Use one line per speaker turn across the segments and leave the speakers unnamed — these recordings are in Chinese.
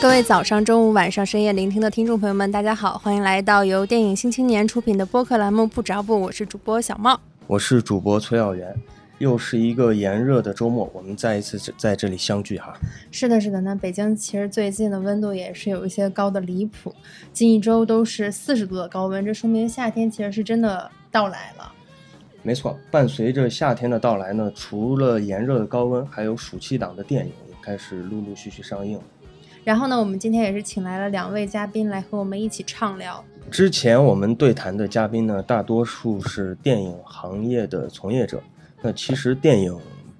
各位早上、中午、晚上、深夜聆听的听众朋友们，大家好，欢迎来到由电影新青年出品的播客栏目《不着不》，我是主播小茂，
我是主播崔耀元。又是一个炎热的周末，我们再一次在这里相聚哈。
是的，是的。那北京其实最近的温度也是有一些高的离谱，近一周都是四十度的高温，这说明夏天其实是真的到来了。
没错，伴随着夏天的到来呢，除了炎热的高温，还有暑期档的电影也开始陆陆续续上映。
然后呢，我们今天也是请来了两位嘉宾来和我们一起畅聊。
之前我们对谈的嘉宾呢，大多数是电影行业的从业者。那其实电影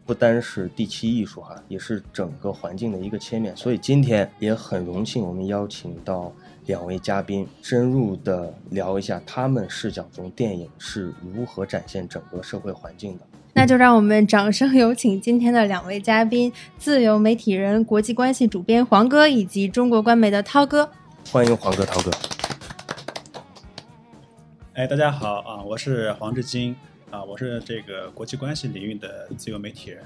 不单是第七艺术哈，也是整个环境的一个切面。所以今天也很荣幸，我们邀请到两位嘉宾，深入的聊一下他们视角中电影是如何展现整个社会环境的。
那就让我们掌声有请今天的两位嘉宾：自由媒体人、国际关系主编黄哥，以及中国官媒的涛哥。
欢迎黄哥、涛哥。
哎，大家好啊，我是黄志金。啊，我是这个国际关系领域的自由媒体人，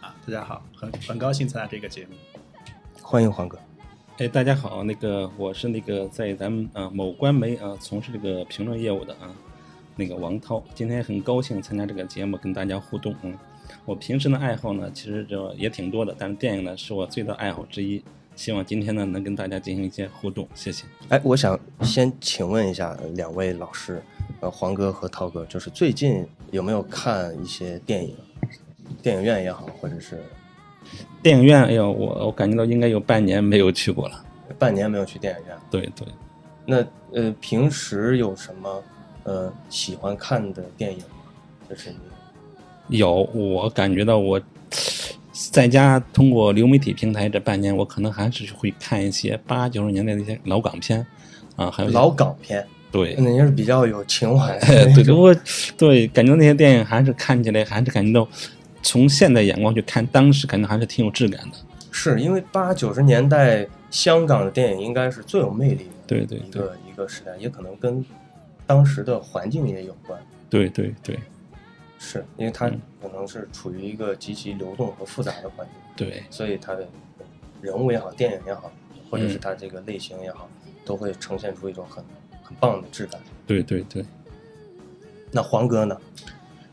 啊，大家好，很很高兴参加这个节目，
欢迎黄哥。
哎，大家好，那个我是那个在咱们啊某官媒啊从事这个评论业务的啊，那个王涛，今天很高兴参加这个节目跟大家互动。嗯，我平时的爱好呢其实就也挺多的，但是电影呢是我最大爱好之一。希望今天呢能跟大家进行一些互动，谢谢。
哎，我想先请问一下两位老师，呃，黄哥和涛哥，就是最近有没有看一些电影？电影院也好，或者是
电影院？哎呦，我我感觉到应该有半年没有去过了。
半年没有去电影院？
对对。
那呃，平时有什么呃喜欢看的电影吗？就是你
有，我感觉到我。在家通过流媒体平台这半年，我可能还是会看一些八九十年代的一些老港片，啊，还有
老港片，
对，
那也是比较有情怀。
对，我对感觉那些电影还是看起来还是感觉到，从现代眼光去看，当时肯定还是挺有质感的。
是因为八九十年代香港的电影应该是最有魅力的，
对对，
一个一个时代，也可能跟当时的环境也有关。
对对对。
是因为它可能是处于一个极其流动和复杂的环境，
对，
所以它的人物也好，电影也好，或者是它这个类型也好，都会呈现出一种很很棒的质感。
对对对。
那黄哥呢？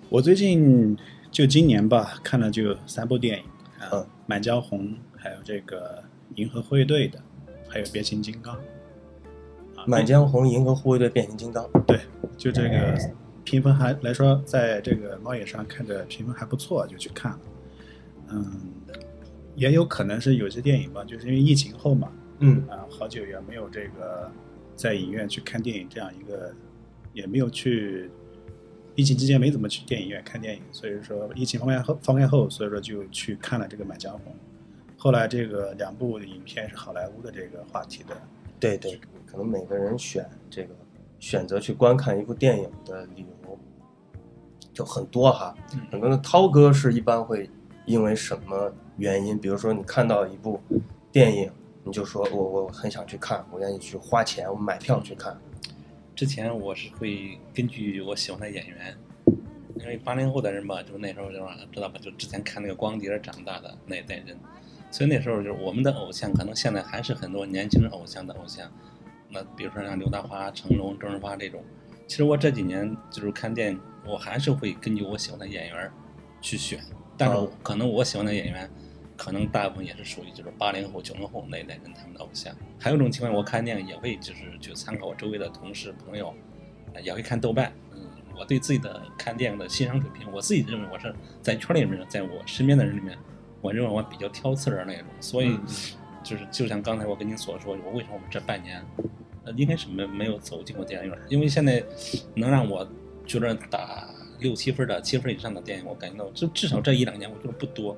我最近就今年吧，看了就三部电影，
嗯，《
满江红》，还有这个《银河护卫队》的，还有《变形金刚》。
《满江红》《银河护卫队》《变形金刚》。
对，就这个。评分还来说，在这个猫眼上看着评分还不错，就去看了。嗯，也有可能是有些电影吧，就是因为疫情后嘛，
嗯
啊，好久也没有这个在影院去看电影这样一个，也没有去疫情期间没怎么去电影院看电影，所以说疫情放开后放开后，所以说就去看了这个《满江红》。后来这个两部影片是好莱坞的这个话题的，
对对，可能每个人选这个。选择去观看一部电影的理由就很多哈，很多的涛哥是一般会因为什么原因？比如说你看到一部电影，你就说我我很想去看，我愿意去花钱，我买票去看。
之前我是会根据我喜欢的演员，因为八零后的人吧，就那时候就知道吧，就之前看那个光碟长大的那一代人，所以那时候就是我们的偶像，可能现在还是很多年轻人偶像的偶像。那比如说像刘德华、成龙、周润发这种，其实我这几年就是看电影，我还是会根据我喜欢的演员去选，但是可能我喜欢的演员，可能大部分也是属于就是八零后、九零后那一代人他们的偶像。还有一种情况，我看电影也会就是去参考我周围的同事朋友，也会看豆瓣。嗯，我对自己的看电影的欣赏水平，我自己认为我是在圈里面，在我身边的人里面，我认为我比较挑刺儿那种，所以。就是就像刚才我跟您所说，我为什么我们这半年，呃，应该是没没有走进过电影院，因为现在能让我觉得打六七分的、七分以上的电影，我感觉到就至少这一两年我觉得不多，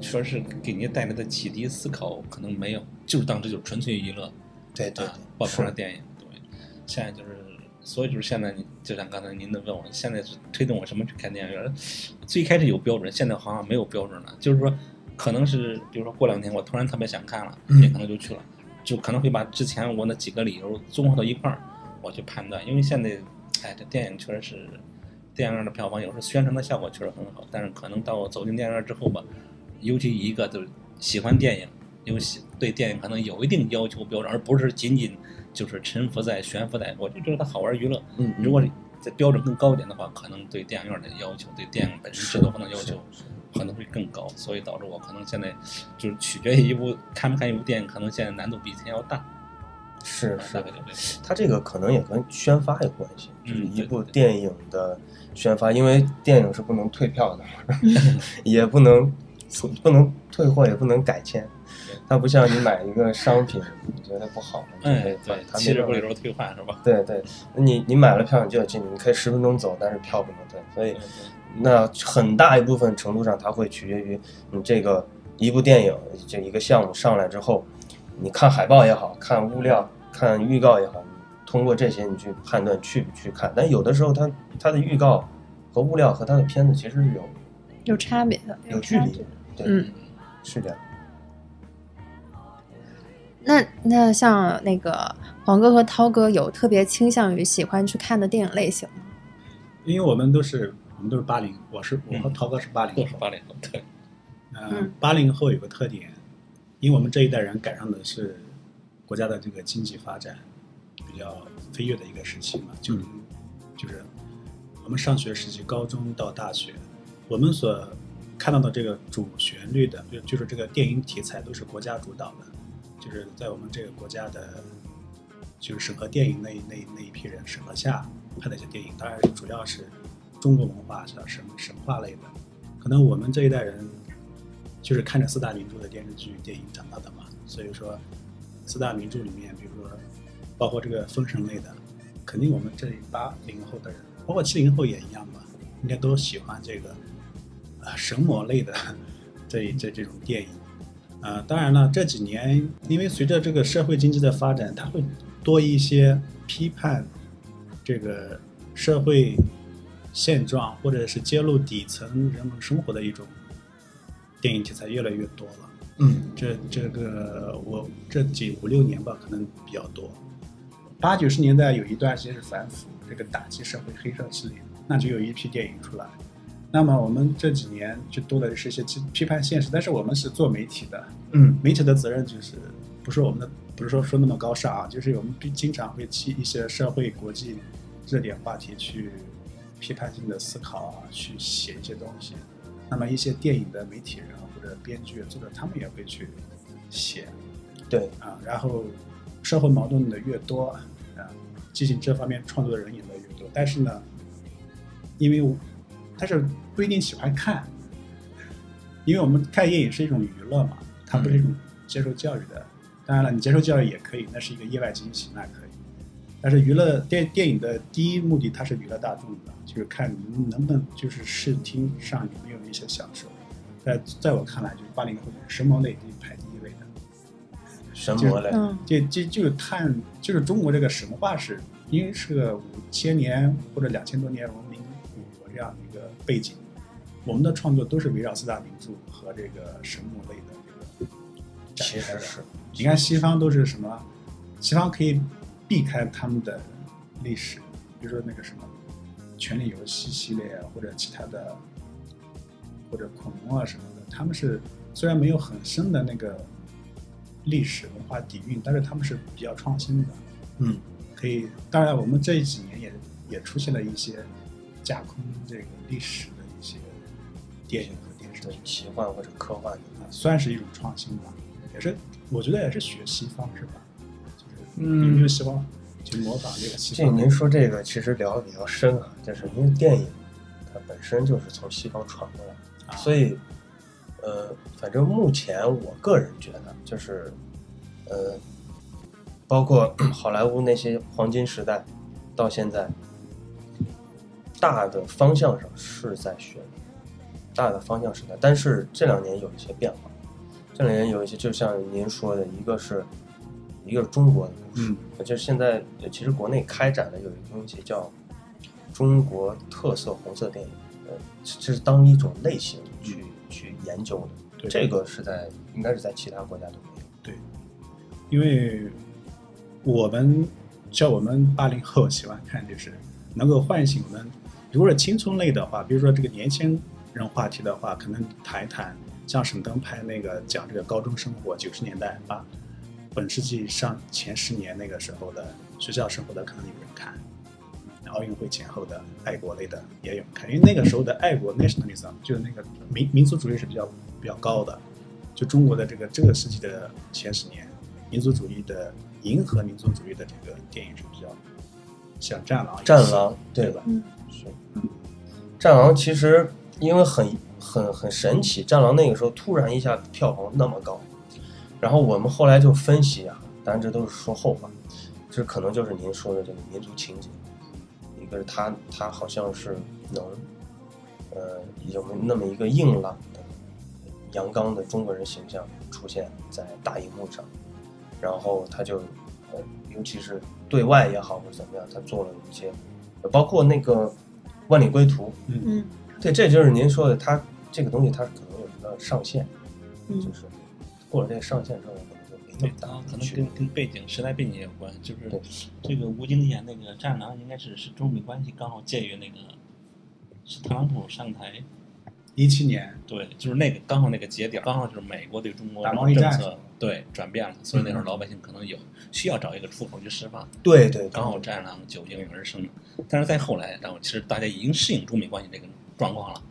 确实是给您带来的启迪思考可能没有，就是当时就是纯粹娱乐，
对对，
爆破的电影，对。现在就是，所以就是现在，就像刚才您的问我，现在是推动我什么去看电影院？最开始有标准，现在好像没有标准了，就是说。可能是，比如说过两天我突然特别想看了，也可能就去了，就可能会把之前我那几个理由综合到一块儿，我去判断。因为现在，哎，这电影确实是电影院的票房有时候宣传的效果确实很好，但是可能到我走进电影院之后吧，尤其一个就是喜欢电影，有喜对电影可能有一定要求标准，而不是仅仅就是沉浮在悬浮在，我就觉得它好玩娱乐。
嗯，
如果在标准更高一点的话，可能对电影院的要求，对电影本身制作方的要求可能会更高，所以导致我可能现在就是取决于一部看不看一部电影，可能现在难度比以前要大。
是是
他这样。
它这个可能也跟宣发有关系，就是
嗯
一部电影的宣发，因为电影是不能退票的，也不能不能退货，也不能改签
对。
它不像你买一个商品，你觉得不好，你就可以
哎，
把
对，
它那种
七十不离手退换是吧？
对对，你你买了票你就要进去，你可以十分钟走，但是票不能退，所以那很大一部分程度上，它会取决于你这个一部电影这一个项目上来之后，你看海报也好看物料、看预告也好，你通过这些你去判断去不去看。但有的时候它它的预告和物料和它的片子其实是有
有差别的，
有距离的。对，
嗯，
是这样。
那那像那个黄哥和涛哥有特别倾向于喜欢去看的电影类型吗？
因为我们都是我们都是八零，我是我和涛哥是八零后，
都是八零后，对，
嗯
嗯，
八零后有个特点，因为我们这一代人赶上的是国家的这个经济发展比较飞跃的一个时期嘛，就
嗯
就是我们上学时期，高中到大学，我们所看到的这个主旋律的，就就是这个电影题材都是国家主导的，就是在我们这个国家的，就是审核电影那那那一批人审核下拍的一些电影，当然主要是中国文化像神神话类的。可能我们这一代人就是看着四大名著的电视剧、电影长大的嘛，所以说四大名著里面，比如说包括这个封神类的，肯定我们这八零后的人，包括七零后也一样吧，应该都喜欢这个啊神魔类的这这这种电影。啊，当然了，这几年因为随着这个社会经济的发展，它会多一些批判这个社会现状，或者是揭露底层人们生活的一种电影题材越来越多了。
嗯，
这这个我这几五六年吧，可能比较多。八九十年代有一段时间是反腐，这个打击社会黑社势力，那就有一批电影出来。那么我们这几年就多的是一些批批判现实，但是我们是做媒体的，
嗯
媒体的责任就是不是我们的，不是说说那么高尚啊，就是我们必经常会去一些社会国际热点话题去批判性的思考啊，去写一些东西。那么一些电影的媒体人编剧、作者，他们也会去写
对，
啊。然后社会矛盾的越多啊，进行这方面创作的人也越多。但是呢，因为我但是不一定喜欢看，因为我们看电影是一种娱乐嘛，它不是一种接受教育的。当然了，你接受教育也可以，那是一个意外惊喜，那可以。但是娱乐电电影的第一目的，它是娱乐大众的，就是看你能不能就是视听上有没有一些享受。在在我看来，就是八零后神魔类已经排第一位的。
神魔类，
嗯
这这就是看，就是中国这个神话是，因为是个五千年或者两千多年文明古国这样的一个背景，我们的创作都是围绕四大名著和这个神魔类的这个展开的。
其实是，
你看西方都是什么？西方可以避开他们的历史，比如说那个什么《权力游戏》系列啊，或者其他的，或者恐龙啊什么的，他们是虽然没有很深的那个历史文化底蕴，但是他们是比较创新的。
嗯，
可以，当然我们这几年也也出现了一些架空这个历史的一些电影和电视剧，
奇幻或者科幻的，
啊，算是一种创新吧，也是我觉得也是学西方是吧？就是
嗯
有没有西方去模仿这个西
这
方的？
您说这个其实聊的比较深啊，就是因为电影它本身就是从西方传过来，
啊
所以呃，反正目前我个人觉得就是呃，包括 好莱坞那些黄金时代到现在，大的方向上是在学，大的方向是在，但是这两年有一些变化，这两年有一些就像您说的，一个是一个是中国的故事。
嗯。
就是现在呃其实国内开展的有一个东西叫中国特色红色电影，呃，这这是当一种类型去去研究的。
对
这个是在应该是在其他国家都没有。
对，因为我们像我们八零后喜欢看，就是能够唤醒我们如果是青春类的话，比如说这个年轻人话题的话，可能谈一谈像沈腾拍那个讲这个高中生活，九十年代八本世纪上前十年那个时候的学校生活的，可能有人看。奥运会前后的爱国类的也有人看，因为那个时候的爱国 nationalism 就是那个民民族主义是比较比较高的。就中国的这个这个世纪的前十年，民族主义的迎合民族主义的这个电影是比较像《战狼》
战狼对
对吧？
嗯
是，战狼其实因为很很很神奇，战狼那个时候突然一下票房那么高，然后我们后来就分析啊，当然这都是说后话，这可能就是您说的这个民族情节，一个是他他好像是能，呃，有那么一个硬朗的、阳刚的中国人形象出现在大荧幕上，然后他就，呃，尤其是对外也好或者怎么样，他做了一些，呃包括那个《万里归途》，
嗯，
嗯。
对，这就是您说的，他这个东西他可能有一个上限，就
嗯
是过了这个上限之后，
对可能。跟跟背景、时代背景也有关。就是这个吴京演那个《战狼》，应该是是中美关系刚好介于那个是特朗普上台，
一七年
对，就是那个刚好那个节点，刚好就是美国对中国政策对转变了，所以那时候
嗯
老百姓可能有需要找一个出口去释放，
对对，
刚好《战狼》就应运而生。但是再后来，然后其实大家已经适应中美关系这个状况了。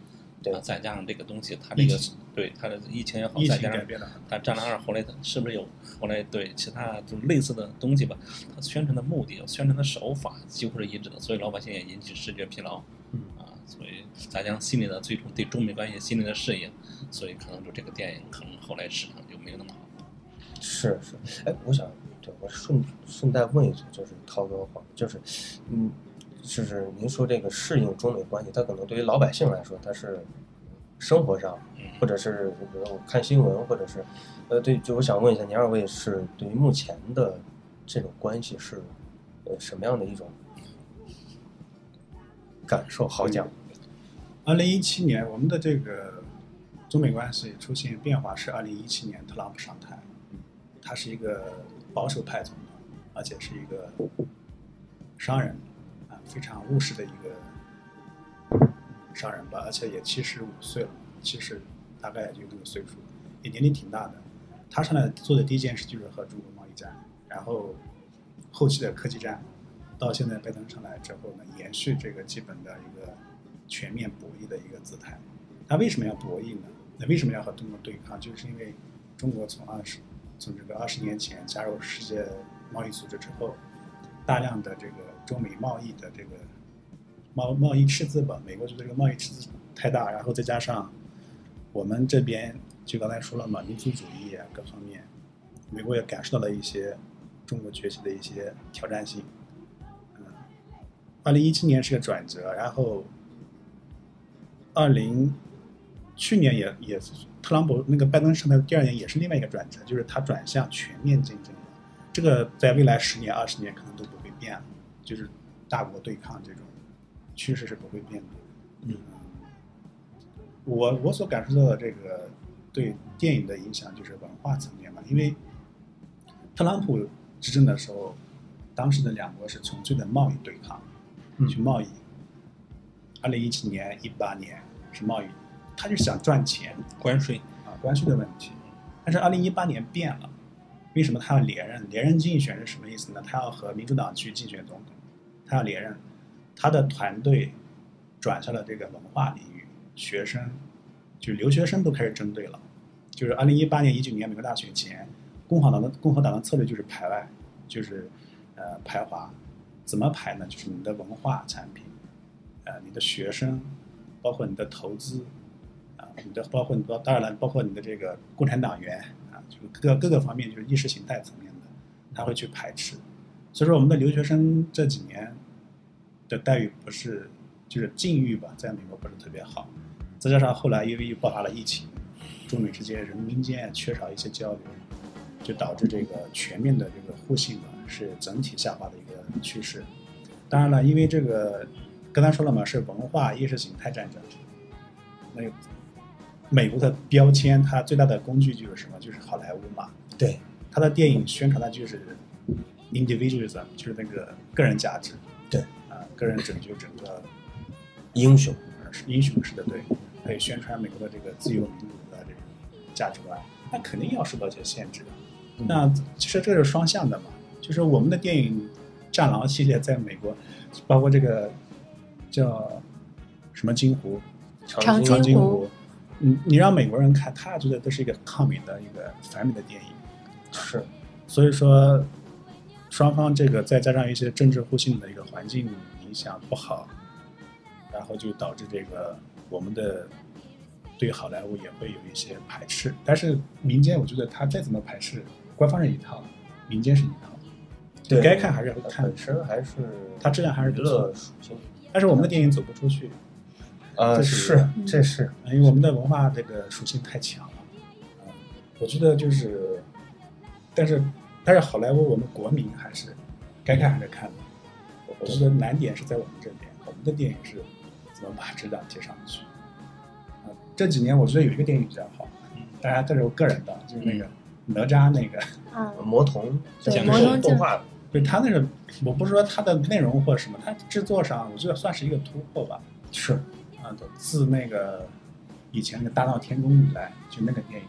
对
啊，再加上这个东西，它这个对它的疫情也好，再加上。它《战狼二》后来它是不是有后来对其他就类似的东西吧？它宣传的目的、宣传的手法几乎是一致的，所以老百姓也引起视觉疲劳。
嗯
啊，所以再加上心里的最终对中美关系心理的适应，所以可能就这个电影可能后来市场就没有那么好。
是是，哎，我想对我顺顺带问一句，就是涛哥话，就是嗯，就是您说这个适应中美关系，它可能对于老百姓来说，它是生活上，
嗯，
或者是比如我看新闻，或者是呃，对，就我想问一下，您二位是对于目前的这种关系是呃什么样的一种感受？好讲，
二零一七年，我们的这个中美关系出现变化是二零一七年特朗普上台，他是一个保守派总统，而且是一个商人啊，非常务实的一个商人吧，而且也七十五岁了，七十大概也就那个岁数，也年龄挺大的。他上来做的第一件事就是和中国贸易战，然后后期的科技战，到现在拜登上来之后呢，延续这个基本的一个全面博弈的一个姿态。他为什么要博弈呢？那为什么要和中国对抗？就是因为中国从二十从这个二十年前加入世界贸易组织之后，大量的这个中美贸易的这个贸贸易赤字吧，美国觉得这个贸易赤字太大，然后再加上我们这边就刚才说了嘛，民族主义啊各方面，美国也感受到了一些中国崛起的一些挑战性。嗯，二零一七年是个转折，然后二零去年也也特朗普那个拜登上台的第二年也是另外一个转折，就是他转向全面竞争。这个在未来十年、二十年可能都不，就是大国对抗这种趋势是不会变的。
嗯，
我我所感受到的这个对电影的影响就是文化层面嘛，因为特朗普执政的时候，当时的两国是纯粹的贸易对抗，
嗯
去贸易。二零一七年、一八年是贸易，他就想赚钱
关税，
啊，关税的问题。但是二零一八年变了，为什么他要连任？连任竞选是什么意思呢？他要和民主党去竞选总统，他连任，他的团队转向了这个文化领域，学生就留学生都开始针对了。就是二零一八年、一九年美国大选前，共和党的共和党的策略就是排外，就是呃排华。怎么排呢？就是你的文化产品，呃，你的学生，包括你的投资，啊，你的包括你包当然了，包括你的这个共产党员啊，就是各各个方面就是意识形态层面的，他会去排斥。所以说，我们的留学生这几年的待遇不是就是境遇吧，在美国不是特别好，再加上后来因为又爆发了疫情，中美之间人民间缺少一些交流，就导致这个全面的这个互信吧是整体下滑的一个趋势。当然了，因为这个刚才说了嘛，是文化意识形态战争。那个美国的标签，它最大的工具就是什么？就是好莱坞嘛。
对，
它的电影宣传的就是 individualism，就是那个个人价值。
对
啊，个人拯救整个
英雄，
是英雄式的，对，可以宣传美国的这个自由民主的这种价值观，那肯定要受到一些限制的。
嗯
那其实这是双向的嘛，就是我们的电影《战狼》系列在美国，包括这个叫什么金湖，
长
津
长津
津湖
湖，你你让美国人看，他觉得这是一个抗美的一个反美的电影。
是
所以说，双方这个再加上一些政治互信的一个环境影响不好，然后就导致这个我们的对好莱坞也会有一些排斥。但是民间，我觉得他再怎么排斥，官方是一套，民间是一套，
对
该看还是要看
本，身还是
它质量还是
娱
不错
乐属性
但是我们的电影走不出去，
啊，
这是
是这是
因为我们的文化这个属性太强了。嗯，我觉得就是，但是但是好莱坞我们国民还是该看还是看的。我觉得难点是在我们这边，我们的电影是怎么把质量提上去。啊，这几年我觉得有一个电影比较好，大家这是我个人的，就是那个哪吒那个，
啊，
魔童
对
讲
魔童
讲
是动画的，
对他那个，我不是说它的内容或者什么，它制作上我觉得算是一个突破吧。
是
啊，自那个以前那个《大闹天宫》以来，就那个电影，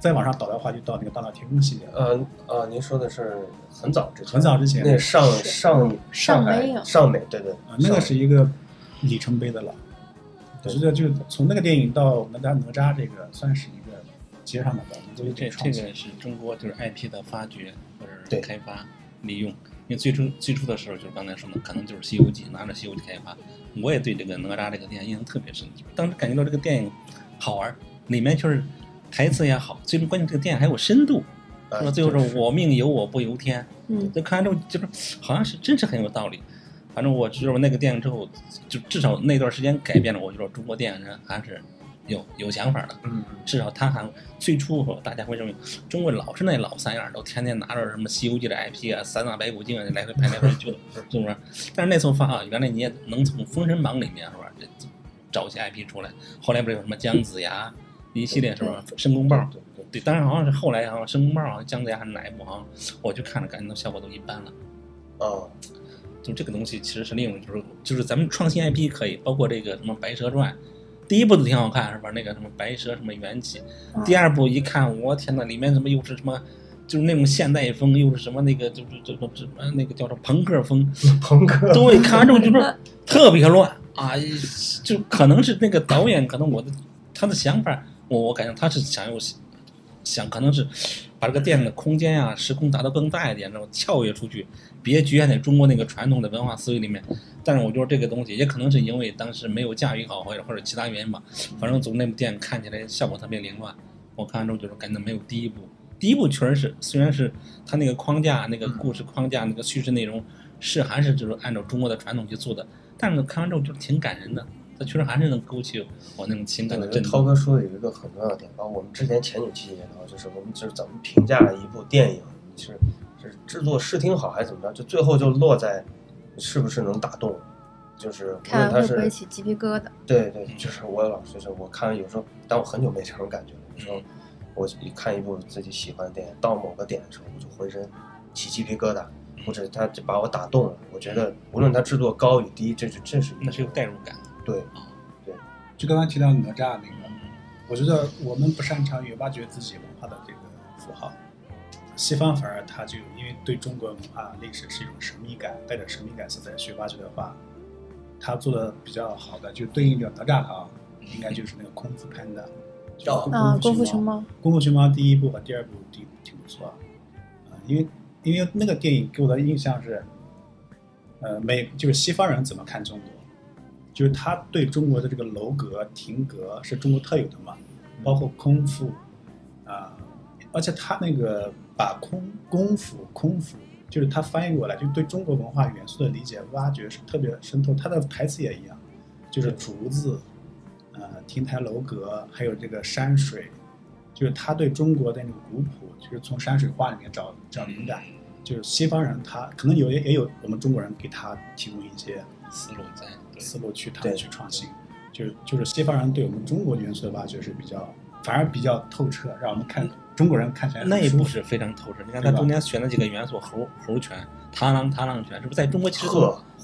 再往上倒的话，就到那个《大闹天宫》系列。
呃呃，您说的是很早之前，
很早之前
那上上上海
上美
上美，对对
啊，那个是一个里程碑的了。我
对
觉得就从那个电影到我们家哪吒这个，算是一个接上的吧，我们都有
这。个是中国就是 IP 的发掘或者
对
是开发利用。因为最初最初的时候，就是刚才说的，可能就是《西游记》，拿着《西游记》开发。我也对这个哪吒这个电影印象特别深，就是当时感觉到这个电影好玩，里面就是台词也好，最终关键这个电影还有深度，
啊
是吧？最后
是
说我命由我不由天，
嗯，
就看完之后就是好像是真是很有道理。反正我知道那个电影之后，就至少那段时间改变了，我觉得中国电影人还是有有想法的。
嗯
至少他还最初说大家会认为中国老是那老三样，都天天拿着什么《西游记》的 IP 啊、三藏白骨精啊来回拍来回去的，是不是？但是那时候发啊，原来你也能从《封神榜》里面是吧，这找一些 IP 出来。后来不是有什么姜子牙一系列是吧？申公豹，
对
当然好像是后来好像申公豹好像姜子牙还是哪一部好像我就看了，感觉到效果都一般了。
哦，
就这个东西其实是另一种，就是就是咱们创新 IP 可以，包括这个什么《白蛇传》，第一部都挺好看，是吧？那个什么白蛇什么缘起，
啊
第二部一看，我天呐，里面什么又是什么，就是那种现代风，又是什么那个就是这个什么那个叫做朋克风，
朋克
对，看完之后就是特别乱啊，就可能是那个导演，可能我的他的想法，我我感觉他是想有想可能是把这个电影的空间呀、时空达到更大一点，然后跳跃出去，别局限在中国那个传统的文化思维里面。但是我觉得这个东西也可能是因为当时没有驾驭好，或者或者其他原因吧。反正总那部电影看起来效果特别凌乱，我看完之后就是感觉没有第一部。第一部确实是，虽然是它那个框架、那个故事框架、那个叙事内容是还是就是按照中国的传统去做的，但是看完之后就是挺感人的，它确实还是能勾起我那种情感的震动。
涛哥说的有一个很重要的点，包括我们之前前几期也聊，就是我们就是怎么评价一部电影，是是制作视听好还是怎么着，就最后就落在是不是能打动，就是无
看完
论它是
会不会起鸡皮疙瘩？
对对，就是我老是就是我看有时候，但我很久没这种感觉了。有时候我一看一部自己喜欢的电影，到某个点的时候，我就浑身起鸡皮疙瘩，或者他就把我打动了。我觉得无论他制作高与低，这是这是一
那是有代入感的。
对
就刚刚提到哪吒那个，我觉得我们不擅长于挖掘自己文化的这个符号，西方反而他就因为对中国文化历史是一种神秘感，带着神秘感色彩去挖掘的话，他做的比较好的就对应着哪吒哈，应该就是那个功夫潘的。就是
哦
啊，功夫
熊
熊猫，
功夫熊猫第一部和第二部挺挺不错，啊、因为因为那个电影给我的印象是，呃，美就是西方人怎么看中国，就是他对中国的这个楼阁、亭阁是中国特有的嘛，包括空腹，啊、而且他那个把空功夫空腹，就是他翻译过来，就对中国文化元素的理解挖掘是特别深透，他的台词也一样，就是竹子。呃，亭台楼阁，还有这个山水，就是他对中国的那个古朴，就是从山水画里面找找灵感。就是西方人他可能有也也有我们中国人给他提供一些
思路在，对
思路去他
对
去创新，就是就是西方人对我们中国元素的挖掘是比较反而比较透彻，让我们看中国人看起来很舒服
那一部是非常透彻。你看他中间选的几个元素，猴猴拳、螳螂螳螂拳，是不是在中国其实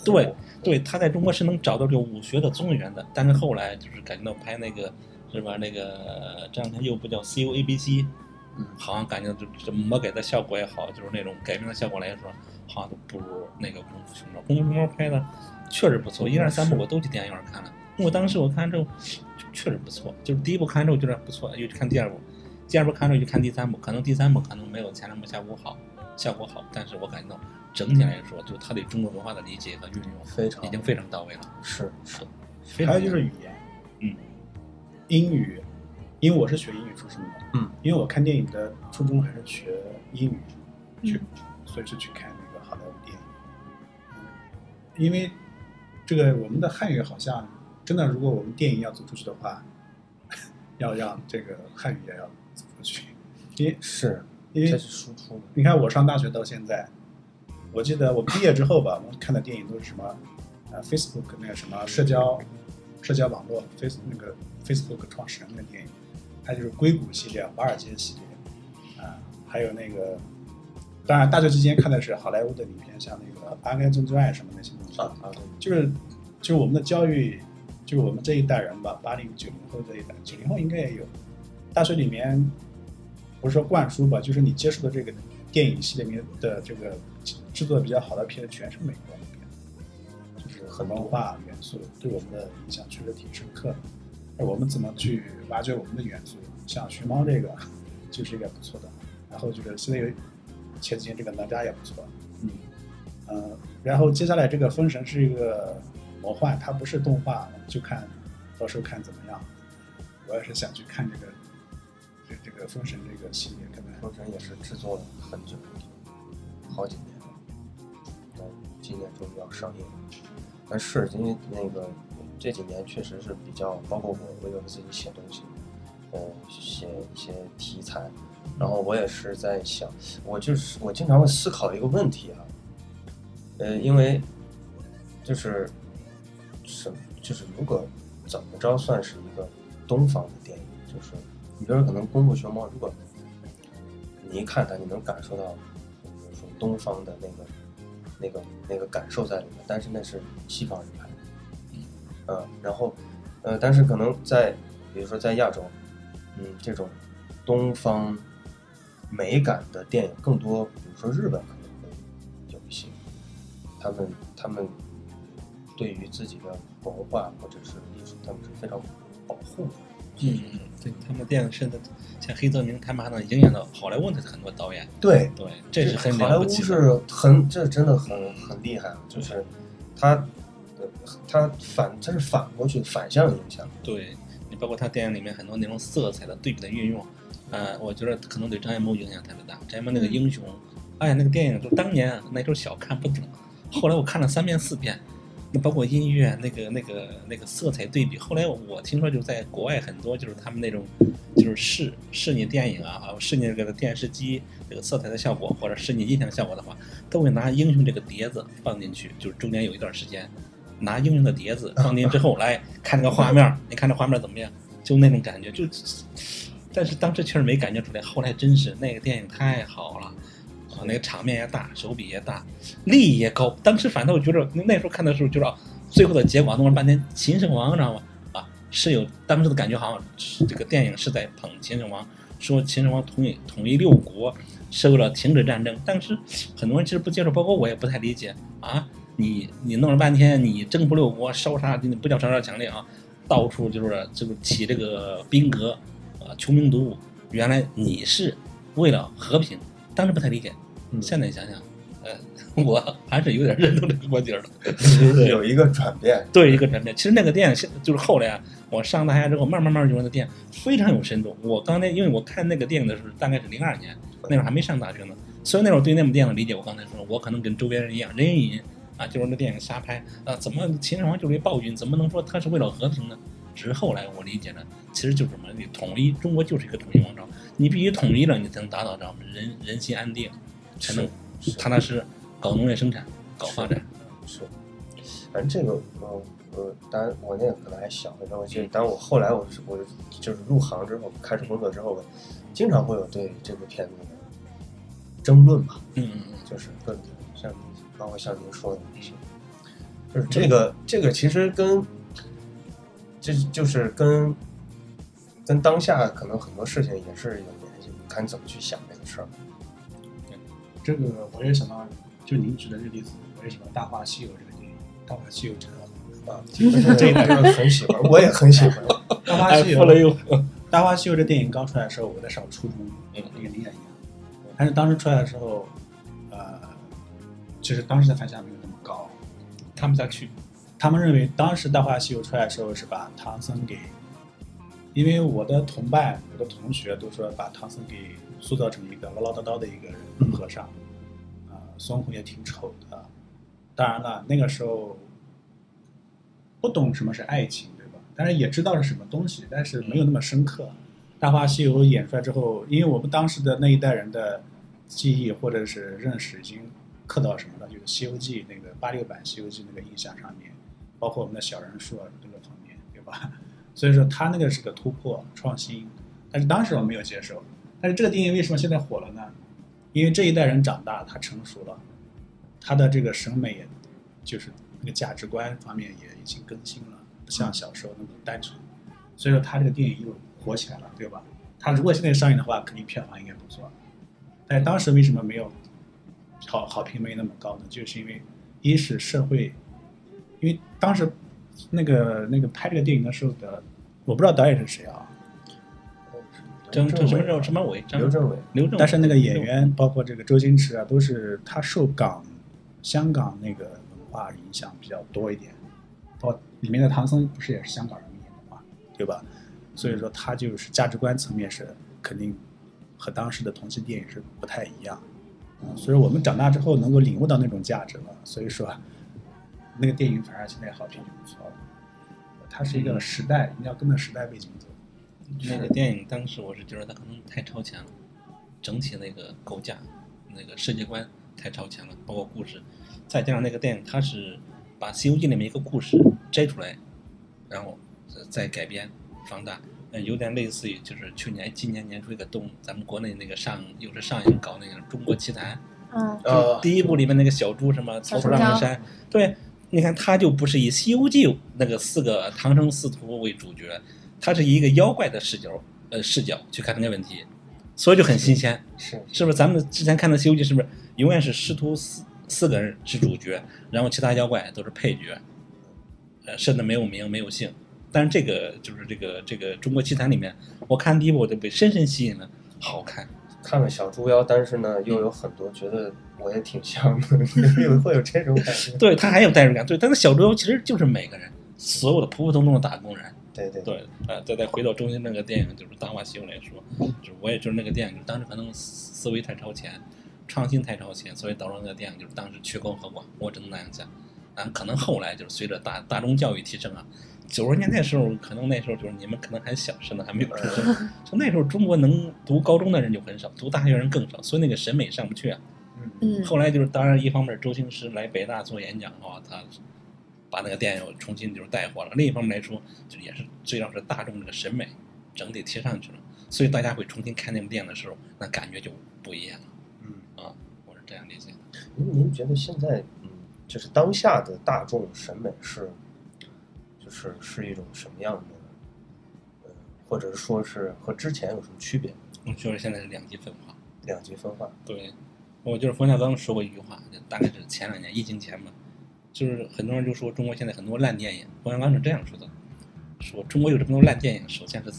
对对，他在中国是能找到这个武学的宗源的。但是后来就是感觉到拍那个是吧？那个这两天又不叫 C U A B C，
嗯
好像感觉就这魔改的效果也好，就是那种改编的效果来说，好像都不如那个《功夫熊猫》。《功夫熊猫》拍的确实不错，一二三部我都去电影院看了。我当时我看之后确实不错，就是第一部看之后觉得不错，又去看第二部，第二部看之后就看第三部，可能第三部可能没有前两部效果好，效果好，但是我感觉到整体来说，就他对中国文化的理解和运用
非常
已经非常到位了。
是是，
还有就是语言，
嗯，
英语，因为我是学英语出身的，
嗯，
因为我看电影的初衷还是学英语，去，
嗯。
所以是去看那个好莱坞电影。嗯，因为这个我们的汉语好像真的，如果我们电影要走出去的话，要让这个汉语也要走出去，因为
是，
因为
这是输出的。
你看我上大学到现在，我记得我毕业之后吧，我们看的电影都是什么，呃，Facebook 那个什么社交社交网络，Face 那个 Facebook 创始人那个电影，还有就是硅谷系列、华尔街系列，啊、还有那个，当然大学期间看的是好莱坞的影片，像那个《阿甘正传》什么那些东西，
啊啊，对
就是就是我们的教育，就是我们这一代人吧，八零九零后这一代，九零后应该也有。大学里面不是说灌输吧，就是你接触的这个电影系里面的这个制作比较好的片，全是美国那边，就是很文化元素对我们的影响确实挺深刻的。那我们怎么去挖掘我们的元素？像熊猫这个 就是一个不错的，然后就是现在有前几年这个哪吒也不错，
嗯，
呃，然后接下来这个《封神》是一个魔幻，它不是动画，我们就看到时候看怎么样。我也是想去看这个这这个《封神》这个系列，看看
封神也是制作了很久，好几年了，到今年终于要上映了。但是因为那个这几年确实是比较，包括我，我有自己写东西，呃，写一些题材，然后我也是在想，我就是我经常会思考一个问题啊，呃，因为就是什就是如果怎么着算是一个东方的电影，就是你比如说可能《功夫熊猫》，如果你一看它，你能感受到，比如说东方的那个、那个、那个感受在里面，但是那是西方人拍的，嗯，然后，呃，但是可能在，比如说在亚洲，嗯，这种东方美感的电影更多，比如说日本可能会有一些，他们他们对于自己的文化或者是艺术，他们是非常保护的。
嗯，对，他们电影甚至像黑泽明，他们还能影响到好莱坞的很多导演。
对，
对，这是很
好莱坞。是很，这真的很很厉害，啊就是他，呃他反，他是反过去反向影响。
对你包括他电影里面很多那种色彩的对比的运用，呃，我觉得可能对张艺谋影响特别大。张艺谋那个英雄，哎呀，那个电影就当年那时候小看不懂，后来我看了三遍四遍，那包括音乐那个那个那个色彩对比。后来我听说就在国外很多就是他们那种就是试试你电影啊，啊试你这个电视机这个色彩的效果，或者试你音响效果的话，都会拿英雄这个碟子放进去，就是中间有一段时间。拿英雄的碟子放进去之后，来看这个画面，你看这画面怎么样？就那种感觉，就，但是当时确实没感觉出来，后来真是那个电影太好了，啊，那个场面也大，手笔也大，力也高。当时反倒觉得那时候看的时候，觉得啊最后的结果弄了半天秦始皇，知道吗？啊，是有当时的感觉，好像这个电影是在捧秦始皇，说秦始皇统一统一六国，是为了停止战争。当时很多人其实不接受，包括我也不太理解啊。你你弄了半天，你征服六国，烧杀你不叫烧杀抢掠啊，到处就是就是起这个兵革，啊，穷兵黩武。原来你是为了和平，当时不太理解。
嗯
现在想想，呃，我还是有点认同这个观点的。
有一个转变。
对一个转变。其实那个电影现就是后来啊，我上大学之后，慢慢慢慢觉得那电影非常有深度。我刚才因为我看那个电影的时候，大概是零二年，那会儿还没上大学呢，所以那会儿对那部电影的理解，我刚才说，我可能跟周边人一样，人云亦云啊，就是那电影瞎拍啊，怎么秦始皇就是一暴君，怎么能说他是为了和平呢？只是后来我理解了，其实就是什么，你统一中国就是一个统一王朝，你必须统一了，你才能达到这样人人心安定，才能
是
踏踏实实搞农业生产，搞发展。
是，反正这个，呃，呃，当然我那个可能还小，但我记得，当我后来我是我就是入行之后，开始工作之后，经常会有对这部片子的争论吧，
嗯嗯嗯。
就是论点，像包括像您说的那些，就是这个这个其实跟这就是跟跟当下可能很多事情也是有联系，看你怎么去想这个事儿。
这个我也想到，就您举的这个例子，我也想到《大话西游》这个电影，《大话西游》真的很
啊，这一代人很喜欢，我也很喜欢。
《大话西游大话西游》这电影刚出来的时候，我在上初中，
嗯
跟您也一样。但是当时出来的时候，呃，其实当时的反响没有那么高。
看不下去。
他们认为当时《大话西游》出来的时候是把唐僧给，因为我的同伴、我的同学都说把唐僧给塑造成一个唠唠叨叨的一个人和尚，啊、孙悟空也挺丑的。当然了，那个时候不懂什么是爱情，对吧？但是也知道是什么东西，但是没有那么深刻。《大话西游》演出来之后，因为我们当时的那一代人的记忆或者是认识已经刻到什么了，就是《西游记》那个八六版《西游记》那个印象上面，包括我们的小人书啊这个方面，对吧？所以说他那个是个突破创新，但是当时我没有接受。但是这个电影为什么现在火了呢？因为这一代人长大，他成熟了，他的这个审美也，就是那个价值观方面也已经更新了，不像小时候那么单纯。所以说他这个电影又火起来了，对吧？他如果现在上映的话，肯定票房应该不错。但当时为什么没有好好评没那么高呢？就是因为一是社会，因为当时那个那个拍这个电影的时候的，我不知道导演是谁啊，
张郑什么
伟
什么伟？张
刘镇伟，
刘正，
但是那个演员包括这个周星驰啊，都是他受港香港那个文化影响比较多一点，包里面的唐僧不是也是香港人演的嘛，对吧？所以说他就是价值观层面是肯定和当时的同期电影是不太一样，嗯，所以我们长大之后能够领悟到那种价值了，所以说那个电影反而现在好评就不错了。它是一个时代，你要跟着时代背景走。
那个电影当时我是觉得它可能太超前了，整体那个构架、那个世界观太超前了，包括故事，再加上那个电影它是把《西游记》里面一个故事摘出来，然后再改编放大，嗯，有点类似于就是去年今年年初一个动咱们国内那个上又是上映搞那个《中国奇谭》，
嗯，
呃，
第一部里面那个小猪什么
小
曹操上
猪
山，对，你看他就不是以《西游记》那个四个唐僧师徒为主角，他是以一个妖怪的视角，呃视角去看这个问题，所以就很新鲜，
是
是不是？咱们之前看的《西游记》是不是永远是师徒四四个人是主角，然后其他妖怪都是配角，呃，甚至没有名没有姓。但是这个就是这个这个《中国奇谭》里面，我看第一部我就被深深吸引了，好看。
看了小猪妖，但是呢，又有很多觉得我也挺像的，有会有这种感觉。
对他还有代入感，对，但是小猪妖其实就是每个人，所有的普普通通的打工人，
对对
对，呃，再再回到中心那个电影，就是《大话西游》来说，就是我也就是那个电影，当时可能思思维太超前，创新太超前，所以导致那个电影就是当时曲高和寡，我只能那样讲。啊，可能后来就是随着大大众教育提升啊，九十年代时候，可能那时候就是你们可能还小，甚至还没有出生，就那时候中国能读高中的人就很少，读大学人更少，所以那个审美上不去啊。
嗯，
后来就是，当然一方面周星驰来北大做演讲啊，他把那个电影重新就是带火了；另一方面来说，就也是最让是大众这个审美整体提上去了，所以大家会重新看那部电影的时候，那感觉就不一样了
嗯，
啊，我是这样理解的。
您您觉得现在，嗯，就是当下的大众审美是，就是是一种什么样的，呃，或者是说是和之前有什么区别？
我觉得现在是两极分化。
两极分化。
对，我就是冯小刚说过一句话，就大概是前两年疫情前嘛，就是很多人就说中国现在很多烂电影，冯小刚是这样说的，说中国有这么多烂电影，首先是